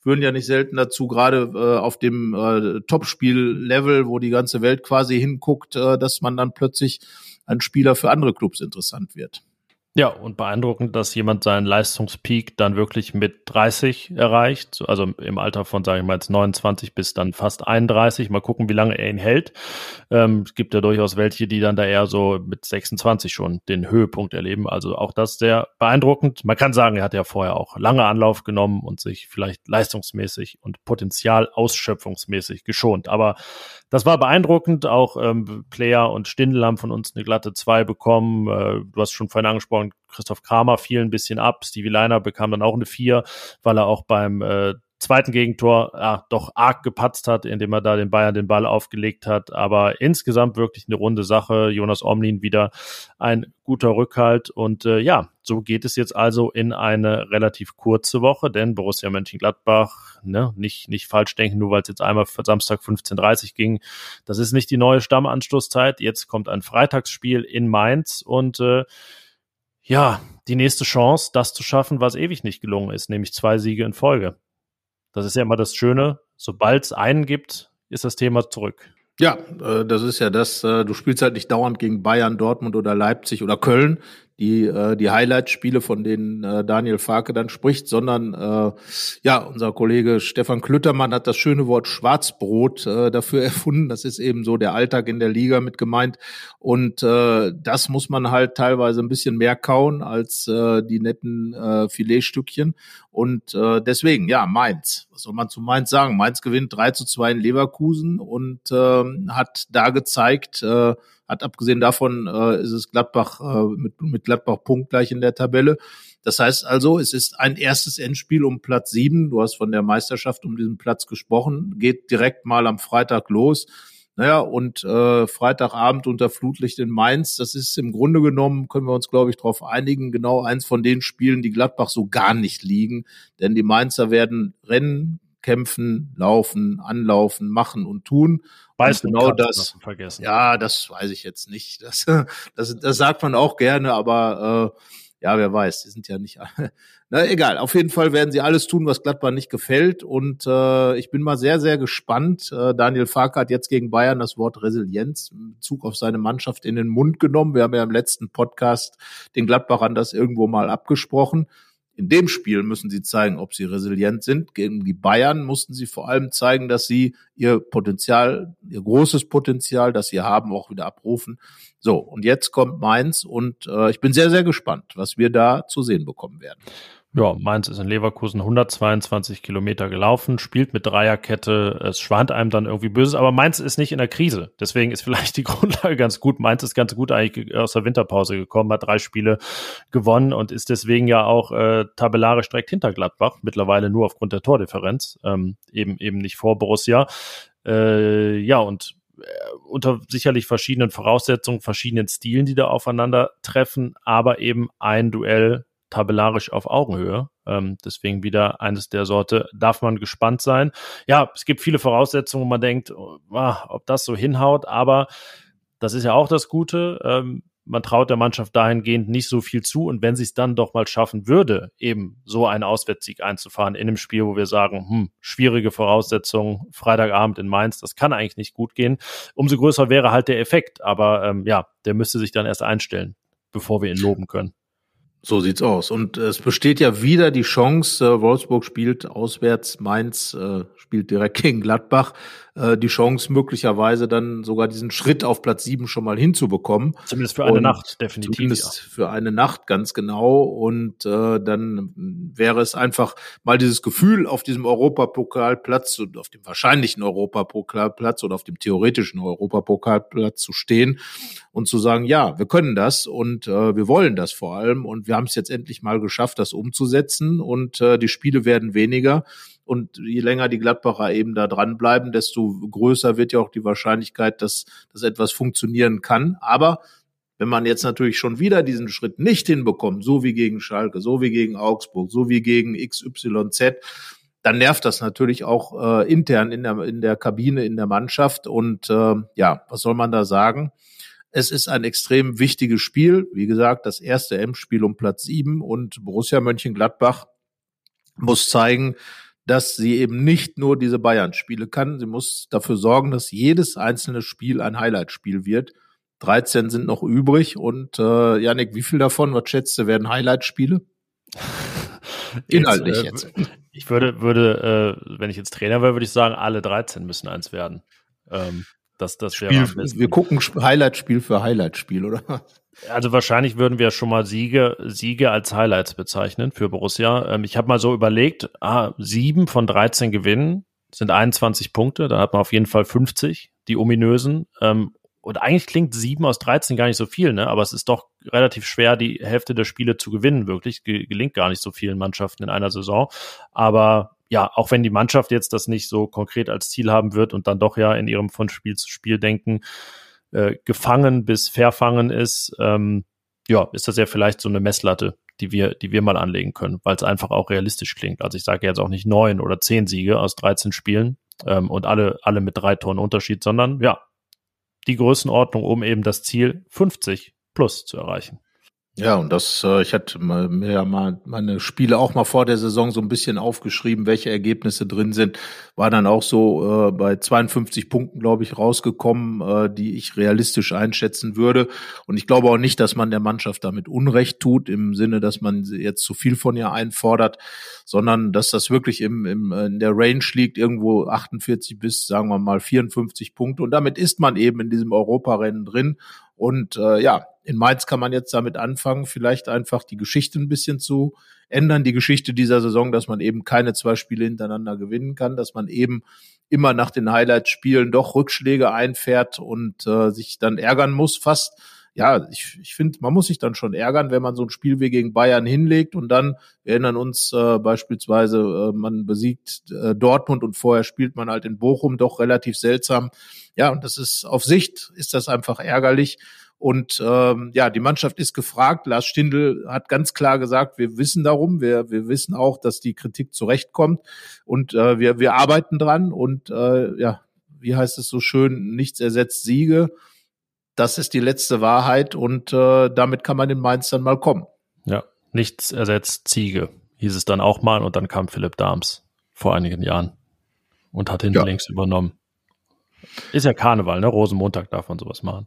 führen ja nicht selten dazu, gerade äh, auf dem äh, Topspiel-Level, wo die ganze Welt quasi hinguckt, äh, dass man dann plötzlich ein Spieler für andere Clubs interessant wird. Ja, und beeindruckend, dass jemand seinen Leistungspeak dann wirklich mit 30 erreicht, also im Alter von, sage ich mal, jetzt 29 bis dann fast 31. Mal gucken, wie lange er ihn hält. Ähm, es gibt ja durchaus welche, die dann da eher so mit 26 schon den Höhepunkt erleben. Also auch das sehr beeindruckend. Man kann sagen, er hat ja vorher auch lange Anlauf genommen und sich vielleicht leistungsmäßig und Potenzial ausschöpfungsmäßig geschont. Aber das war beeindruckend. Auch ähm, Player und Stindl haben von uns eine glatte 2 bekommen. Äh, du hast schon vorhin angesprochen, Christoph Kramer fiel ein bisschen ab. Stevie Leiner bekam dann auch eine 4, weil er auch beim äh, zweiten Gegentor ja, doch arg gepatzt hat, indem er da den Bayern den Ball aufgelegt hat. Aber insgesamt wirklich eine runde Sache. Jonas Omlin wieder ein guter Rückhalt. Und äh, ja, so geht es jetzt also in eine relativ kurze Woche, denn Borussia Mönchengladbach, ne, nicht, nicht falsch denken, nur weil es jetzt einmal für Samstag 15.30 ging. Das ist nicht die neue Stammanstoßzeit. Jetzt kommt ein Freitagsspiel in Mainz und äh, ja, die nächste Chance, das zu schaffen, was ewig nicht gelungen ist, nämlich zwei Siege in Folge. Das ist ja immer das Schöne. Sobald es einen gibt, ist das Thema zurück. Ja, äh, das ist ja das, äh, du spielst halt nicht dauernd gegen Bayern, Dortmund oder Leipzig oder Köln, die äh, die Highlight-Spiele, von denen äh, Daniel Farke dann spricht, sondern äh, ja, unser Kollege Stefan Klüttermann hat das schöne Wort Schwarzbrot äh, dafür erfunden. Das ist eben so der Alltag in der Liga mit gemeint. Und äh, das muss man halt teilweise ein bisschen mehr kauen als äh, die netten äh, Filetstückchen. Und äh, deswegen, ja, Mainz. Was soll man zu Mainz sagen? Mainz gewinnt 3 zu 2 in Leverkusen und äh, hat da gezeigt, äh, hat abgesehen davon äh, ist es Gladbach äh, mit, mit Gladbach punktgleich in der Tabelle. Das heißt also, es ist ein erstes Endspiel um Platz sieben. Du hast von der Meisterschaft um diesen Platz gesprochen. Geht direkt mal am Freitag los. Naja, und äh, Freitagabend unter Flutlicht in Mainz, das ist im Grunde genommen, können wir uns, glaube ich, darauf einigen, genau eins von den Spielen, die Gladbach so gar nicht liegen. Denn die Mainzer werden rennen, kämpfen, laufen, anlaufen, machen und tun. Weiß genau das. Vergessen. Ja, das weiß ich jetzt nicht. Das, das, das sagt man auch gerne, aber äh, ja, wer weiß, die sind ja nicht. Na egal, auf jeden Fall werden sie alles tun, was Gladbach nicht gefällt. Und äh, ich bin mal sehr, sehr gespannt. Äh, Daniel Farke hat jetzt gegen Bayern das Wort Resilienz in Bezug auf seine Mannschaft in den Mund genommen. Wir haben ja im letzten Podcast den Gladbachern das irgendwo mal abgesprochen. In dem Spiel müssen sie zeigen, ob sie resilient sind. Gegen die Bayern mussten sie vor allem zeigen, dass sie ihr Potenzial, ihr großes Potenzial, das sie haben, auch wieder abrufen. So, und jetzt kommt Mainz und äh, ich bin sehr, sehr gespannt, was wir da zu sehen bekommen werden. Ja, Mainz ist in Leverkusen 122 Kilometer gelaufen, spielt mit Dreierkette. Es schwant einem dann irgendwie Böses, aber Mainz ist nicht in der Krise. Deswegen ist vielleicht die Grundlage ganz gut. Mainz ist ganz gut eigentlich aus der Winterpause gekommen, hat drei Spiele gewonnen und ist deswegen ja auch äh, tabellarisch direkt hinter Gladbach. Mittlerweile nur aufgrund der Tordifferenz, ähm, eben eben nicht vor Borussia. Äh, ja, und äh, unter sicherlich verschiedenen Voraussetzungen, verschiedenen Stilen, die da aufeinandertreffen, aber eben ein Duell tabellarisch auf Augenhöhe. Ähm, deswegen wieder eines der Sorte, darf man gespannt sein. Ja, es gibt viele Voraussetzungen, wo man denkt, oh, ah, ob das so hinhaut, aber das ist ja auch das Gute. Ähm, man traut der Mannschaft dahingehend nicht so viel zu. Und wenn sie es dann doch mal schaffen würde, eben so einen Auswärtssieg einzufahren in einem Spiel, wo wir sagen, hm, schwierige Voraussetzungen, Freitagabend in Mainz, das kann eigentlich nicht gut gehen, umso größer wäre halt der Effekt. Aber ähm, ja, der müsste sich dann erst einstellen, bevor wir ihn loben können. So sieht's aus. Und es besteht ja wieder die Chance, äh, Wolfsburg spielt auswärts, Mainz äh, spielt direkt gegen Gladbach, äh, die Chance möglicherweise dann sogar diesen Schritt auf Platz sieben schon mal hinzubekommen. Zumindest für eine Und Nacht, definitiv. Zumindest ja. für eine Nacht, ganz genau. Und äh, dann wäre es einfach mal dieses Gefühl auf diesem Europapokalplatz und auf dem wahrscheinlichen Europapokalplatz oder auf dem theoretischen Europapokalplatz zu stehen und zu sagen, ja, wir können das und äh, wir wollen das vor allem und wir haben es jetzt endlich mal geschafft, das umzusetzen und äh, die Spiele werden weniger. Und je länger die Gladbacher eben da dranbleiben, desto größer wird ja auch die Wahrscheinlichkeit, dass, dass etwas funktionieren kann. Aber wenn man jetzt natürlich schon wieder diesen Schritt nicht hinbekommt, so wie gegen Schalke, so wie gegen Augsburg, so wie gegen XYZ, dann nervt das natürlich auch äh, intern in der, in der Kabine, in der Mannschaft. Und äh, ja, was soll man da sagen? Es ist ein extrem wichtiges Spiel. Wie gesagt, das erste M-Spiel um Platz sieben und Borussia Mönchengladbach muss zeigen, dass sie eben nicht nur diese Bayern-Spiele kann. Sie muss dafür sorgen, dass jedes einzelne Spiel ein Highlight-Spiel wird. 13 sind noch übrig und äh, Janik, wie viel davon, was schätzt du, werden Highlight-Spiele? Inhaltlich jetzt. Äh, jetzt. Ich würde, würde, äh, wenn ich jetzt Trainer wäre, würde ich sagen, alle 13 müssen eins werden. Ähm, das, das Spiel, Wir gucken Highlight-Spiel für Highlight-Spiel, oder? Also wahrscheinlich würden wir schon mal Siege, Siege als Highlights bezeichnen für Borussia. Ähm, ich habe mal so überlegt, ah, sieben von 13 Gewinnen sind 21 Punkte, da hat man auf jeden Fall 50, die ominösen. Ähm, und eigentlich klingt sieben aus 13 gar nicht so viel, ne? Aber es ist doch relativ schwer, die Hälfte der Spiele zu gewinnen, wirklich. gelingt gar nicht so vielen Mannschaften in einer Saison. Aber ja, auch wenn die Mannschaft jetzt das nicht so konkret als Ziel haben wird und dann doch ja in ihrem von Spiel zu Spiel denken, äh, gefangen bis verfangen ist, ähm, ja, ist das ja vielleicht so eine Messlatte, die wir, die wir mal anlegen können, weil es einfach auch realistisch klingt. Also ich sage jetzt auch nicht neun oder zehn Siege aus 13 Spielen ähm, und alle, alle mit drei Toren Unterschied, sondern ja, die Größenordnung, um eben das Ziel 50 plus zu erreichen. Ja, und das, äh, ich hatte mir ja mal meine Spiele auch mal vor der Saison so ein bisschen aufgeschrieben, welche Ergebnisse drin sind. War dann auch so äh, bei 52 Punkten, glaube ich, rausgekommen, äh, die ich realistisch einschätzen würde. Und ich glaube auch nicht, dass man der Mannschaft damit Unrecht tut, im Sinne, dass man jetzt zu viel von ihr einfordert, sondern dass das wirklich im, im, in der Range liegt, irgendwo 48 bis, sagen wir mal, 54 Punkte. Und damit ist man eben in diesem Europarennen drin. Und äh, ja, in Mainz kann man jetzt damit anfangen, vielleicht einfach die Geschichte ein bisschen zu ändern, die Geschichte dieser Saison, dass man eben keine zwei Spiele hintereinander gewinnen kann, dass man eben immer nach den Highlight-Spielen doch Rückschläge einfährt und äh, sich dann ärgern muss, fast. Ja, ich, ich finde, man muss sich dann schon ärgern, wenn man so ein Spiel wie gegen Bayern hinlegt und dann, wir erinnern uns äh, beispielsweise, äh, man besiegt äh, Dortmund und vorher spielt man halt in Bochum doch relativ seltsam. Ja, und das ist auf Sicht ist das einfach ärgerlich. Und ähm, ja, die Mannschaft ist gefragt. Lars Stindl hat ganz klar gesagt, wir wissen darum, wir, wir wissen auch, dass die Kritik zurechtkommt und äh, wir, wir arbeiten dran. Und äh, ja, wie heißt es so schön, nichts ersetzt Siege. Das ist die letzte Wahrheit und äh, damit kann man in Mainz dann mal kommen. Ja, nichts ersetzt Ziege, hieß es dann auch mal und dann kam Philipp Dahms vor einigen Jahren und hat hinten ja. links übernommen. Ist ja Karneval, ne? Rosenmontag darf man sowas machen.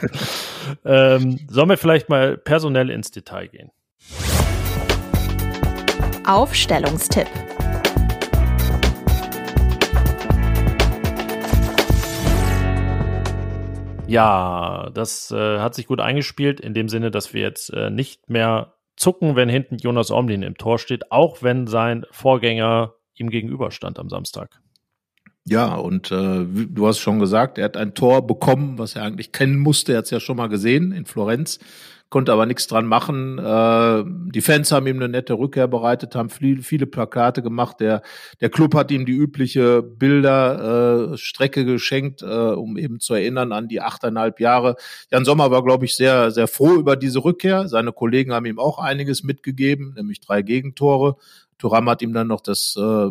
ähm, sollen wir vielleicht mal personell ins Detail gehen? Aufstellungstipp. Ja, das äh, hat sich gut eingespielt in dem Sinne, dass wir jetzt äh, nicht mehr zucken, wenn hinten Jonas Omlin im Tor steht, auch wenn sein Vorgänger ihm gegenüberstand am Samstag. Ja, und äh, du hast schon gesagt, er hat ein Tor bekommen, was er eigentlich kennen musste. Er hat es ja schon mal gesehen in Florenz konnte aber nichts dran machen. Äh, die Fans haben ihm eine nette Rückkehr bereitet, haben viel, viele Plakate gemacht. Der, der Club hat ihm die übliche Bilderstrecke äh, geschenkt, äh, um eben zu erinnern an die achteinhalb Jahre. Jan Sommer war, glaube ich, sehr, sehr froh über diese Rückkehr. Seine Kollegen haben ihm auch einiges mitgegeben, nämlich drei Gegentore. Turam hat ihm dann noch das äh,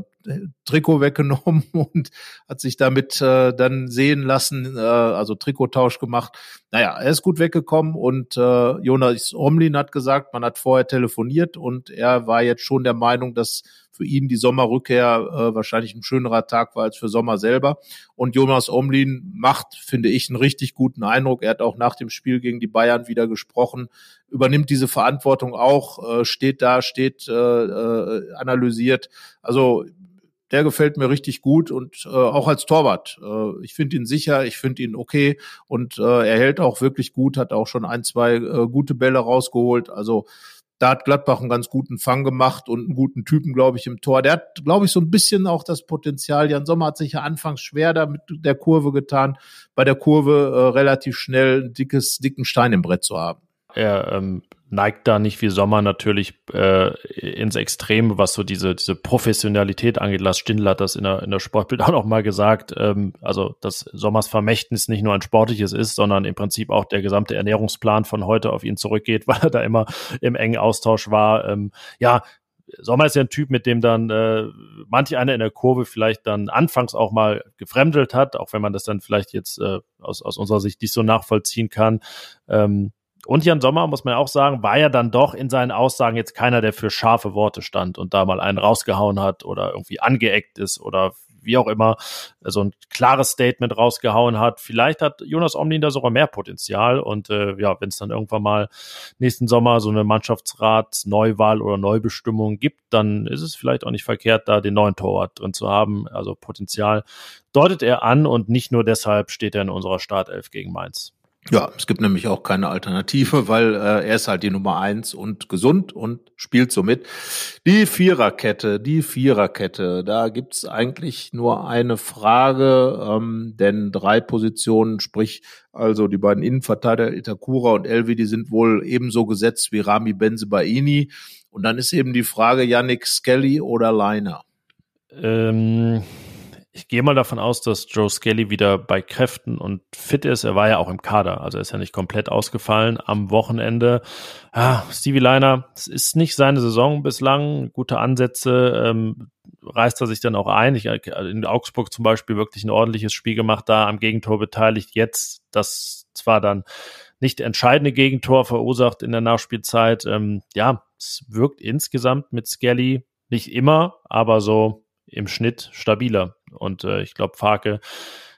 Trikot weggenommen und hat sich damit äh, dann sehen lassen, äh, also Trikottausch gemacht. Naja, er ist gut weggekommen und äh, Jonas Omlin hat gesagt, man hat vorher telefoniert und er war jetzt schon der Meinung, dass für ihn die Sommerrückkehr äh, wahrscheinlich ein schönerer Tag war als für Sommer selber. Und Jonas Omlin macht, finde ich, einen richtig guten Eindruck. Er hat auch nach dem Spiel gegen die Bayern wieder gesprochen, übernimmt diese Verantwortung auch, äh, steht da, steht äh, äh, analysiert. Also der gefällt mir richtig gut und äh, auch als Torwart. Äh, ich finde ihn sicher, ich finde ihn okay und äh, er hält auch wirklich gut, hat auch schon ein, zwei äh, gute Bälle rausgeholt. Also da hat Gladbach einen ganz guten Fang gemacht und einen guten Typen, glaube ich, im Tor. Der hat, glaube ich, so ein bisschen auch das Potenzial. Jan Sommer hat sich ja anfangs schwer da mit der Kurve getan, bei der Kurve äh, relativ schnell ein dickes, dicken Stein im Brett zu haben. Er ähm, neigt da nicht wie Sommer natürlich äh, ins Extreme, was so diese, diese Professionalität angeht. Lars Stindl hat das in der, in der Sportbild auch noch mal gesagt. Ähm, also, dass Sommers Vermächtnis nicht nur ein sportliches ist, sondern im Prinzip auch der gesamte Ernährungsplan von heute auf ihn zurückgeht, weil er da immer im engen Austausch war. Ähm, ja, Sommer ist ja ein Typ, mit dem dann äh, manch einer in der Kurve vielleicht dann anfangs auch mal gefremdelt hat, auch wenn man das dann vielleicht jetzt äh, aus, aus unserer Sicht nicht so nachvollziehen kann. Ähm, und Jan Sommer, muss man auch sagen, war ja dann doch in seinen Aussagen jetzt keiner, der für scharfe Worte stand und da mal einen rausgehauen hat oder irgendwie angeeckt ist oder wie auch immer, so ein klares Statement rausgehauen hat. Vielleicht hat Jonas Omlin da sogar mehr Potenzial und äh, ja, wenn es dann irgendwann mal nächsten Sommer so eine Mannschaftsrat-Neuwahl oder Neubestimmung gibt, dann ist es vielleicht auch nicht verkehrt, da den neuen Torwart drin zu haben. Also Potenzial deutet er an und nicht nur deshalb steht er in unserer Startelf gegen Mainz. Ja, es gibt nämlich auch keine Alternative, weil äh, er ist halt die Nummer eins und gesund und spielt somit. Die Viererkette, die Viererkette, da gibt's eigentlich nur eine Frage, ähm, denn drei Positionen, sprich also die beiden Innenverteidiger Itakura und Elvi, die sind wohl ebenso gesetzt wie Rami Benzebaini. Und dann ist eben die Frage, Yannick Skelly oder Leiner? Ähm ich gehe mal davon aus, dass Joe Skelly wieder bei Kräften und fit ist. Er war ja auch im Kader, also er ist ja nicht komplett ausgefallen am Wochenende. Ah, Stevie Liner, es ist nicht seine Saison bislang. Gute Ansätze, ähm, reißt er sich dann auch ein. Ich, in Augsburg zum Beispiel wirklich ein ordentliches Spiel gemacht, da am Gegentor beteiligt. Jetzt das zwar dann nicht entscheidende Gegentor verursacht in der Nachspielzeit. Ähm, ja, es wirkt insgesamt mit Skelly nicht immer, aber so im Schnitt stabiler. Und äh, ich glaube, Farke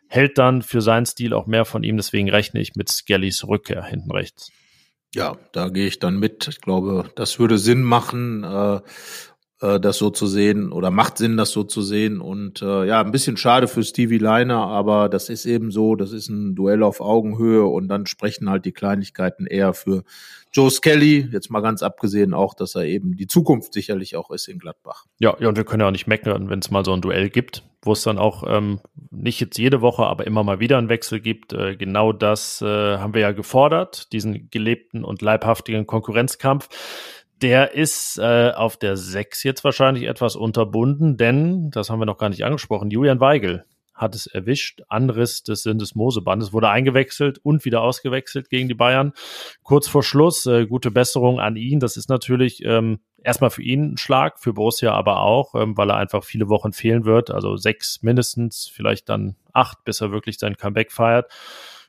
hält dann für seinen Stil auch mehr von ihm. Deswegen rechne ich mit Skellys Rückkehr hinten rechts. Ja, da gehe ich dann mit. Ich glaube, das würde Sinn machen. Äh, äh, das so zu sehen oder macht Sinn, das so zu sehen. Und äh, ja, ein bisschen schade für Stevie Liner, aber das ist eben so, das ist ein Duell auf Augenhöhe und dann sprechen halt die Kleinigkeiten eher für Joe Skelly, jetzt mal ganz abgesehen auch, dass er eben die Zukunft sicherlich auch ist in Gladbach. Ja, ja, und wir können ja auch nicht meckern, wenn es mal so ein Duell gibt, wo es dann auch ähm, nicht jetzt jede Woche, aber immer mal wieder einen Wechsel gibt. Äh, genau das äh, haben wir ja gefordert, diesen gelebten und leibhaftigen Konkurrenzkampf. Der ist äh, auf der 6 jetzt wahrscheinlich etwas unterbunden, denn, das haben wir noch gar nicht angesprochen, Julian Weigel hat es erwischt. Anriss des Syndesmosebandes wurde eingewechselt und wieder ausgewechselt gegen die Bayern. Kurz vor Schluss, äh, gute Besserung an ihn. Das ist natürlich ähm, erstmal für ihn ein Schlag, für Borussia aber auch, ähm, weil er einfach viele Wochen fehlen wird. Also sechs mindestens, vielleicht dann acht, bis er wirklich sein Comeback feiert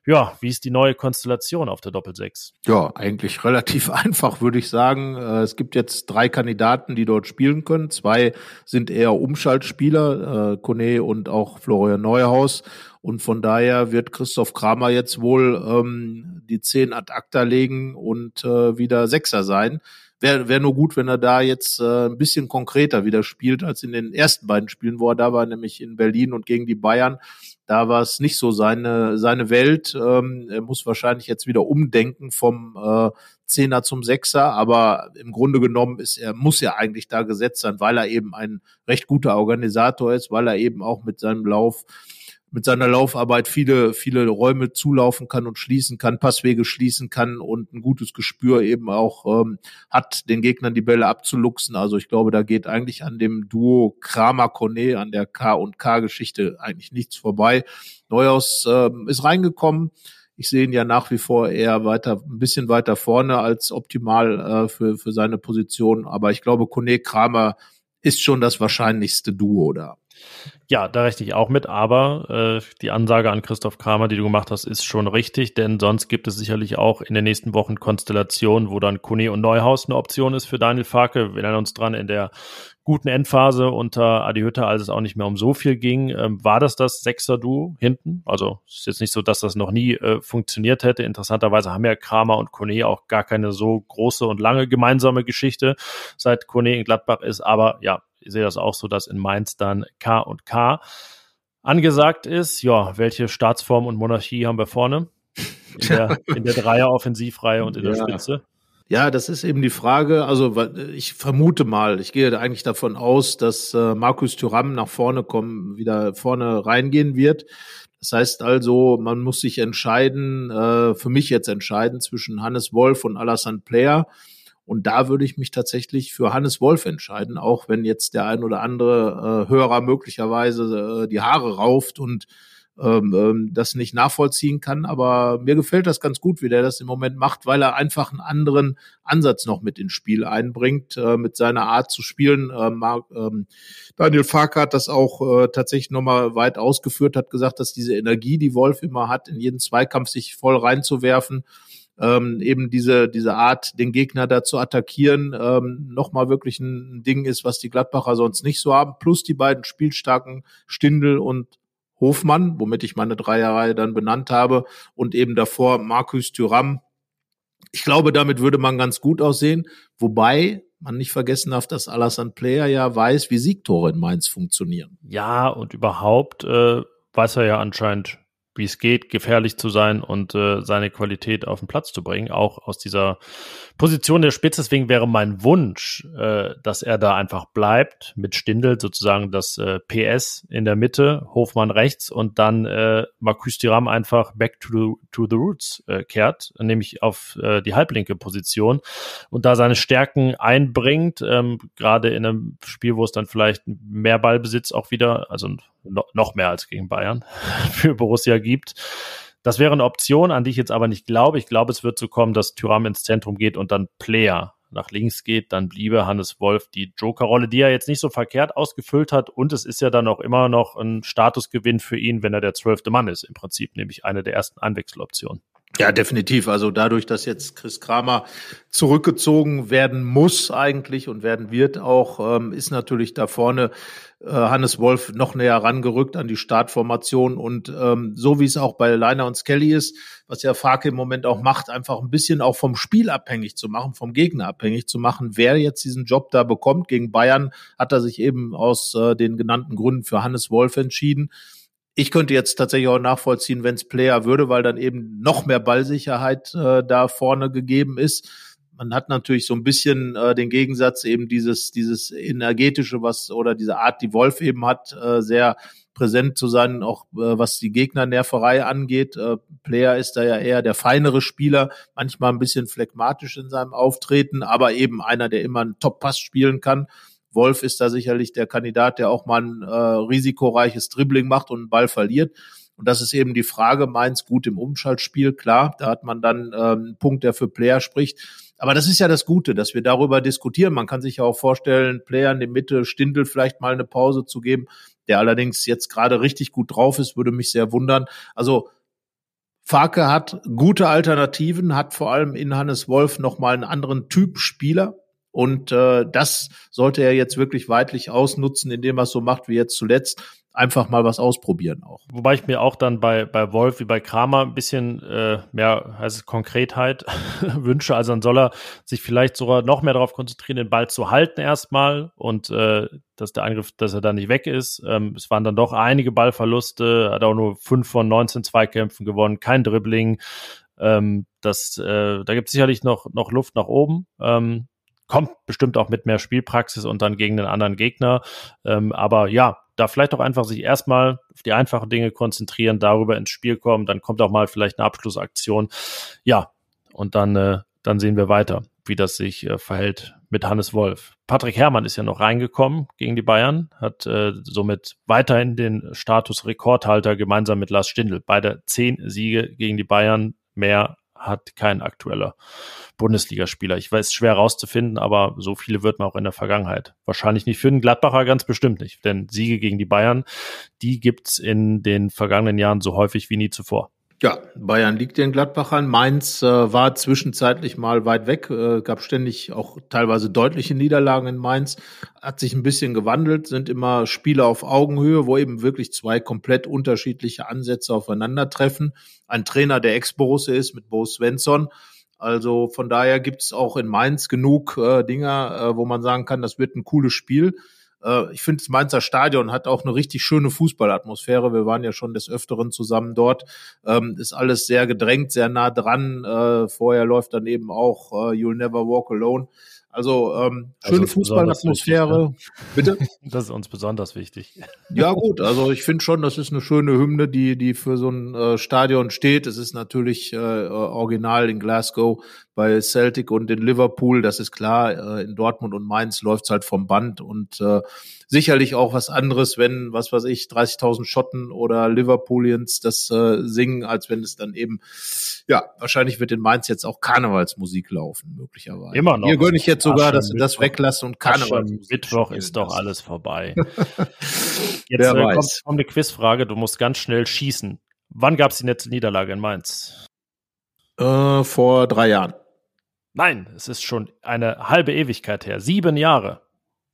ja, wie ist die neue Konstellation auf der Doppelsechs? Ja, eigentlich relativ einfach, würde ich sagen. Äh, es gibt jetzt drei Kandidaten, die dort spielen können. Zwei sind eher Umschaltspieler, äh, Kone und auch Florian Neuhaus. Und von daher wird Christoph Kramer jetzt wohl ähm, die zehn ad acta legen und äh, wieder Sechser sein. Wäre wär nur gut, wenn er da jetzt äh, ein bisschen konkreter wieder spielt als in den ersten beiden Spielen, wo er da war, nämlich in Berlin und gegen die Bayern Da war es nicht so seine, seine Welt. Ähm, er muss wahrscheinlich jetzt wieder umdenken vom äh, Zehner zum Sechser, aber im Grunde genommen ist er, muss er eigentlich da gesetzt sein, weil er eben ein recht guter Organisator ist, weil er eben auch mit seinem Lauf mit seiner Laufarbeit viele, viele Räume zulaufen kann und schließen kann, Passwege schließen kann und ein gutes Gespür eben auch ähm, hat, den Gegnern die Bälle abzuluxen. Also ich glaube, da geht eigentlich an dem Duo Kramer-Kone, an der K- und K-Geschichte eigentlich nichts vorbei. Neuhaus ähm, ist reingekommen. Ich sehe ihn ja nach wie vor eher weiter, ein bisschen weiter vorne als optimal äh, für, für seine Position. Aber ich glaube, Kone Kramer ist schon das wahrscheinlichste Duo da. Ja, da rechne ich auch mit, aber äh, die Ansage an Christoph Kramer, die du gemacht hast, ist schon richtig, denn sonst gibt es sicherlich auch in den nächsten Wochen Konstellationen, wo dann Kone und Neuhaus eine Option ist für Daniel Farke. Wir erinnern uns dran, in der guten Endphase unter Adi Hütter, als es auch nicht mehr um so viel ging, ähm, war das das Sechser-Duo hinten? Also ist jetzt nicht so, dass das noch nie äh, funktioniert hätte. Interessanterweise haben ja Kramer und Kone auch gar keine so große und lange gemeinsame Geschichte, seit Kone in Gladbach ist. Aber ja, sehe das auch so, dass in Mainz dann K und K angesagt ist. Ja, welche Staatsform und Monarchie haben wir vorne? In der, in der Dreier-Offensivreihe und in der Ja. Spitze. Ja, das ist eben die Frage. Also ich vermute mal, ich gehe eigentlich davon aus, dass äh, Markus Thuram nach vorne kommen, wieder vorne reingehen wird. Das heißt also, man muss sich entscheiden, äh, für mich jetzt entscheiden zwischen Hannes Wolf und Alassane Player. Und da würde ich mich tatsächlich für Hannes Wolf entscheiden, auch wenn jetzt der ein oder andere äh, Hörer möglicherweise äh, die Haare rauft und ähm, ähm, das nicht nachvollziehen kann. Aber mir gefällt das ganz gut, wie der das im Moment macht, weil er einfach einen anderen Ansatz noch mit ins Spiel einbringt, äh, mit seiner Art zu spielen. Äh, Mark, ähm, Daniel Farker hat das auch äh, tatsächlich nochmal weit ausgeführt, hat gesagt, dass diese Energie, die Wolf immer hat, in jeden Zweikampf sich voll reinzuwerfen, ähm, eben diese, diese Art, den Gegner da zu attackieren, ähm, nochmal wirklich ein Ding ist, was die Gladbacher sonst nicht so haben. Plus die beiden spielstarken Stindel und Hofmann, womit ich meine Dreierreihe dann benannt habe, und eben davor Markus Thuram. Ich glaube, damit würde man ganz gut aussehen, wobei man nicht vergessen darf, dass Alassane Player ja weiß, wie Siegtore in Mainz funktionieren. Ja, und überhaupt äh, weiß er ja anscheinend, wie es geht, gefährlich zu sein und äh, seine Qualität auf den Platz zu bringen, auch aus dieser Position der Spitze. Deswegen wäre mein Wunsch, äh, dass er da einfach bleibt, mit Stindel sozusagen das äh, PS in der Mitte, Hofmann rechts und dann äh, Marcus Thuram einfach back to the, to the roots äh, kehrt, nämlich auf äh, die halblinke Position und da seine Stärken einbringt, ähm, gerade in einem Spiel, wo es dann vielleicht mehr Ballbesitz auch wieder, also no, noch mehr als gegen Bayern für Borussia gibt. Das wäre eine Option, an die ich jetzt aber nicht glaube. Ich glaube, es wird so kommen, dass Tyram ins Zentrum geht und dann Player nach links geht, dann bliebe Hannes Wolf die Jokerrolle, die er jetzt nicht so verkehrt ausgefüllt hat. Und es ist ja dann auch immer noch ein Statusgewinn für ihn, wenn er der zwölfte Mann ist, im Prinzip, nämlich eine der ersten Einwechseloptionen. Ja, definitiv. Also dadurch, dass jetzt Chris Kramer zurückgezogen werden muss eigentlich und werden wird auch, ähm, ist natürlich da vorne äh, Hannes Wolf noch näher rangerückt an die Startformation und ähm, so wie es auch bei Leiner und Skelly ist, was ja Farke im Moment auch macht, einfach ein bisschen auch vom Spiel abhängig zu machen, vom Gegner abhängig zu machen. Wer jetzt diesen Job da bekommt gegen Bayern, hat er sich eben aus äh, den genannten Gründen für Hannes Wolf entschieden. Ich könnte jetzt tatsächlich auch nachvollziehen, wenn es Player würde, weil dann eben noch mehr Ballsicherheit äh, da vorne gegeben ist. Man hat natürlich so ein bisschen äh, den Gegensatz eben dieses dieses energetische, was oder diese Art, die Wolf eben hat, äh, sehr präsent zu sein, auch äh, was die Gegnernerverei angeht. Äh, Player ist da ja eher der feinere Spieler, manchmal ein bisschen phlegmatisch in seinem Auftreten, aber eben einer, der immer einen Top-Pass spielen kann. Wolf ist da sicherlich der Kandidat, der auch mal ein äh, risikoreiches Dribbling macht und einen Ball verliert. Und das ist eben die Frage, Mainz gut im Umschaltspiel, klar, da hat man dann ähm, einen Punkt, der für Player spricht. Aber das ist ja das Gute, dass wir darüber diskutieren. Man kann sich ja auch vorstellen, Player in der Mitte, Stindel vielleicht mal eine Pause zu geben, der allerdings jetzt gerade richtig gut drauf ist, würde mich sehr wundern. Also Farke hat gute Alternativen, hat vor allem in Hannes Wolf nochmal einen anderen Typ Spieler, Und äh, das sollte er jetzt wirklich weitlich ausnutzen, indem er es so macht wie jetzt zuletzt einfach mal was ausprobieren auch. Wobei ich mir auch dann bei, bei Wolf wie bei Kramer ein bisschen äh, mehr es Konkretheit wünsche. Also dann soll er sich vielleicht sogar noch mehr darauf konzentrieren, den Ball zu halten erstmal und äh, dass der Angriff, dass er da nicht weg ist. Ähm, es waren dann doch einige Ballverluste, hat auch nur fünf von 19 Zweikämpfen gewonnen, kein Dribbling. Ähm, das, äh, da gibt es sicherlich noch, noch Luft nach oben. Ähm, kommt bestimmt auch mit mehr Spielpraxis und dann gegen den anderen Gegner. Ähm, aber ja, da vielleicht auch einfach sich erstmal auf die einfachen Dinge konzentrieren, darüber ins Spiel kommen, dann kommt auch mal vielleicht eine Abschlussaktion. Ja, und dann, äh, dann sehen wir weiter, wie das sich äh, verhält mit Hannes Wolf. Patrick Herrmann ist ja noch reingekommen gegen die Bayern, hat äh, somit weiterhin den Status Rekordhalter gemeinsam mit Lars Stindl. Beide zehn Siege gegen die Bayern, mehr hat kein aktueller Bundesligaspieler. Ich weiß, schwer rauszufinden, aber so viele wird man auch in der Vergangenheit. Wahrscheinlich nicht für den Gladbacher, ganz bestimmt nicht. Denn Siege gegen die Bayern, die gibt's in den vergangenen Jahren so häufig wie nie zuvor. Ja, Bayern liegt den Gladbachern. Mainz äh, war zwischenzeitlich mal weit weg, äh, gab ständig auch teilweise deutliche Niederlagen in Mainz, hat sich ein bisschen gewandelt, sind immer Spiele auf Augenhöhe, wo eben wirklich zwei komplett unterschiedliche Ansätze aufeinandertreffen. Ein Trainer, der Ex-Borusse ist mit Bo Svensson. Also von daher gibt's auch in Mainz genug äh, Dinger, äh, wo man sagen kann, das wird ein cooles Spiel. Äh, ich finde, das Mainzer Stadion hat auch eine richtig schöne Fußballatmosphäre. Wir waren ja schon des Öfteren zusammen dort. Ähm, ist alles sehr gedrängt, sehr nah dran. Äh, vorher läuft dann eben auch äh, You'll Never Walk Alone. Also ähm, schöne also Fußballatmosphäre. Ne? Bitte? Das ist uns besonders wichtig. Ja gut, also ich finde schon, das ist eine schöne Hymne, die die für so ein äh, Stadion steht. Es ist natürlich äh, original in Glasgow bei Celtic und in Liverpool. Das ist klar. Äh, in Dortmund und Mainz läuft's halt vom Band und äh, sicherlich auch was anderes, wenn, was weiß ich, 30.000 Schotten oder Liverpoolians das äh, singen, als wenn es dann eben, ja, wahrscheinlich wird in Mainz jetzt auch Karnevalsmusik laufen, möglicherweise. Immer noch. Hier gönne ich jetzt sogar, dass sie das weglassen und Karnevalsmusik. Mittwoch ist doch alles vorbei. jetzt äh, kommt, kommt eine Quizfrage, du musst ganz schnell schießen. Wann gab es die letzte Niederlage in Mainz? Äh, vor drei Jahren. Nein, es ist schon eine halbe Ewigkeit her. Sieben Jahre.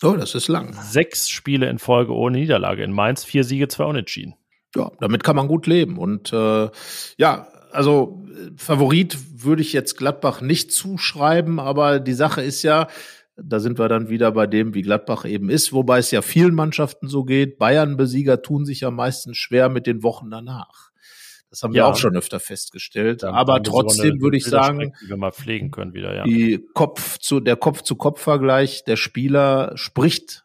Oh, das ist lang. Sechs Spiele in Folge ohne Niederlage. In Mainz vier Siege, zwei Unentschieden. Ja, damit kann man gut leben. Und äh, ja, also Favorit würde ich jetzt Gladbach nicht zuschreiben, aber die Sache ist ja, da sind wir dann wieder bei dem, wie Gladbach eben ist, wobei es ja vielen Mannschaften so geht. Bayern-Besieger tun sich ja meistens schwer mit den Wochen danach. Das haben ja. wir auch schon öfter festgestellt. Dann Aber trotzdem würde ich sagen, die wir mal pflegen können wieder, ja. Die Kopf zu, der Kopf-zu-Kopf-Vergleich der Spieler spricht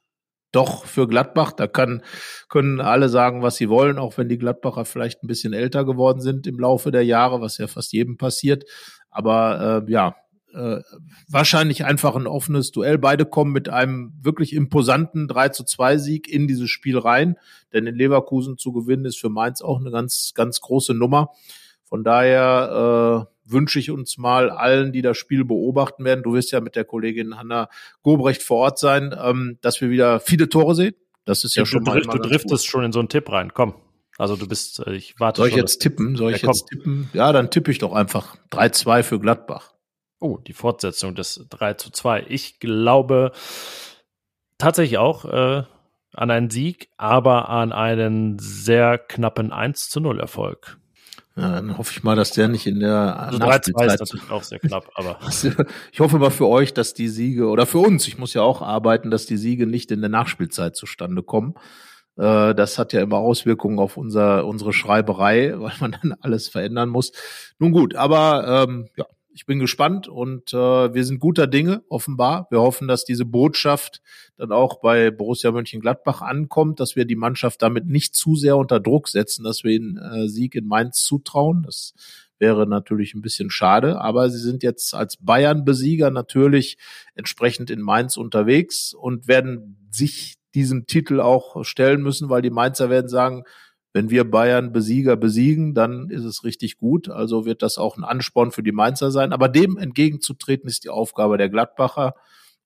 doch für Gladbach. Da kann, können alle sagen, was sie wollen, auch wenn die Gladbacher vielleicht ein bisschen älter geworden sind im Laufe der Jahre, was ja fast jedem passiert. Aber äh, ja, äh, wahrscheinlich einfach ein offenes Duell. Beide kommen mit einem wirklich imposanten 3 zu 2 Sieg in dieses Spiel rein. Denn in Leverkusen zu gewinnen ist für Mainz auch eine ganz, ganz große Nummer. Von daher äh, wünsche ich uns mal allen, die das Spiel beobachten werden, du wirst ja mit der Kollegin Hanna Gobrecht vor Ort sein, ähm, dass wir wieder viele Tore sehen. Das ist ja, ja schon du, mal. Du driftest schon in so einen Tipp rein. Komm. Also du bist, äh, ich warte. Soll ich jetzt tippen? Soll ich jetzt tippen? Ja, dann tippe ich doch einfach 3-2 für Gladbach. Oh, die Fortsetzung des 3 zu 2. Ich glaube tatsächlich auch äh, an einen Sieg, aber an einen sehr knappen 1 zu 0 Erfolg. Ja, dann hoffe ich mal, dass der nicht in der also 3 zu 2 ist natürlich auch sehr knapp, aber. ich hoffe mal für euch, dass die Siege, oder für uns, ich muss ja auch arbeiten, dass die Siege nicht in der Nachspielzeit zustande kommen. Äh, das hat ja immer Auswirkungen auf unser, unsere Schreiberei, weil man dann alles verändern muss. Nun gut, aber ähm, ja, ich bin gespannt und äh, wir sind guter Dinge, offenbar. Wir hoffen, dass diese Botschaft dann auch bei Borussia Mönchengladbach ankommt, dass wir die Mannschaft damit nicht zu sehr unter Druck setzen, dass wir ihnen äh, Sieg in Mainz zutrauen. Das wäre natürlich ein bisschen schade, aber sie sind jetzt als Bayern-Besieger natürlich entsprechend in Mainz unterwegs und werden sich diesem Titel auch stellen müssen, weil die Mainzer werden sagen, wenn wir Bayern Besieger besiegen, dann ist es richtig gut. Also wird das auch ein Ansporn für die Mainzer sein. Aber dem entgegenzutreten ist die Aufgabe der Gladbacher.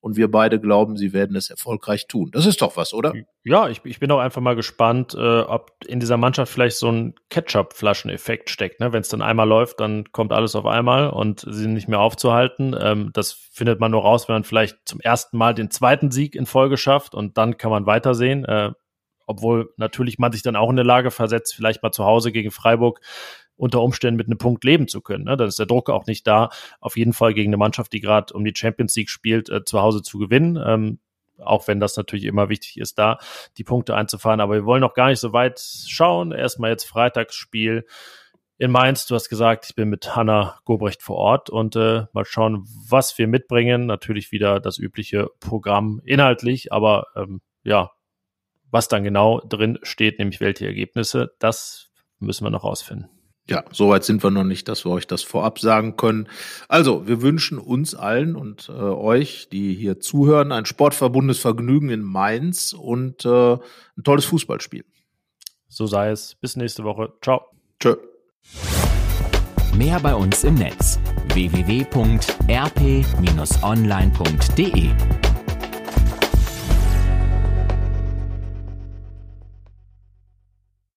und wir beide glauben, sie werden es erfolgreich tun. Das ist doch was, oder? Ja, ich, ich bin auch einfach mal gespannt, äh, ob in dieser Mannschaft vielleicht so ein Ketchup-Flaschen-Effekt steckt. Ne? Wenn es dann einmal läuft, dann kommt alles auf einmal und sie sind nicht mehr aufzuhalten. Ähm, das findet man nur raus, wenn man vielleicht zum ersten Mal den zweiten Sieg in Folge schafft und dann kann man weitersehen. Äh, obwohl natürlich man sich dann auch in der Lage versetzt, vielleicht mal zu Hause gegen Freiburg unter Umständen mit einem Punkt leben zu können. Ne? Dann ist der Druck auch nicht da, auf jeden Fall gegen eine Mannschaft, die gerade um die Champions League spielt, äh, zu Hause zu gewinnen. Ähm, auch wenn das natürlich immer wichtig ist, da die Punkte einzufahren. Aber wir wollen noch gar nicht so weit schauen. Erstmal jetzt Freitagsspiel in Mainz. Du hast gesagt, ich bin mit Hanna Gobrecht vor Ort und äh, mal schauen, was wir mitbringen. Natürlich wieder das übliche Programm inhaltlich, aber ähm, ja, was dann genau drin steht, nämlich welche Ergebnisse, das müssen wir noch rausfinden. Ja, soweit sind wir noch nicht, dass wir euch das vorab sagen können. Also, wir wünschen uns allen und äh, euch, die hier zuhören, ein sportverbundenes Vergnügen in Mainz und äh, ein tolles Fußballspiel. So sei es. Bis nächste Woche. Ciao. Tschö. Mehr bei uns im Netz www.rp-online.de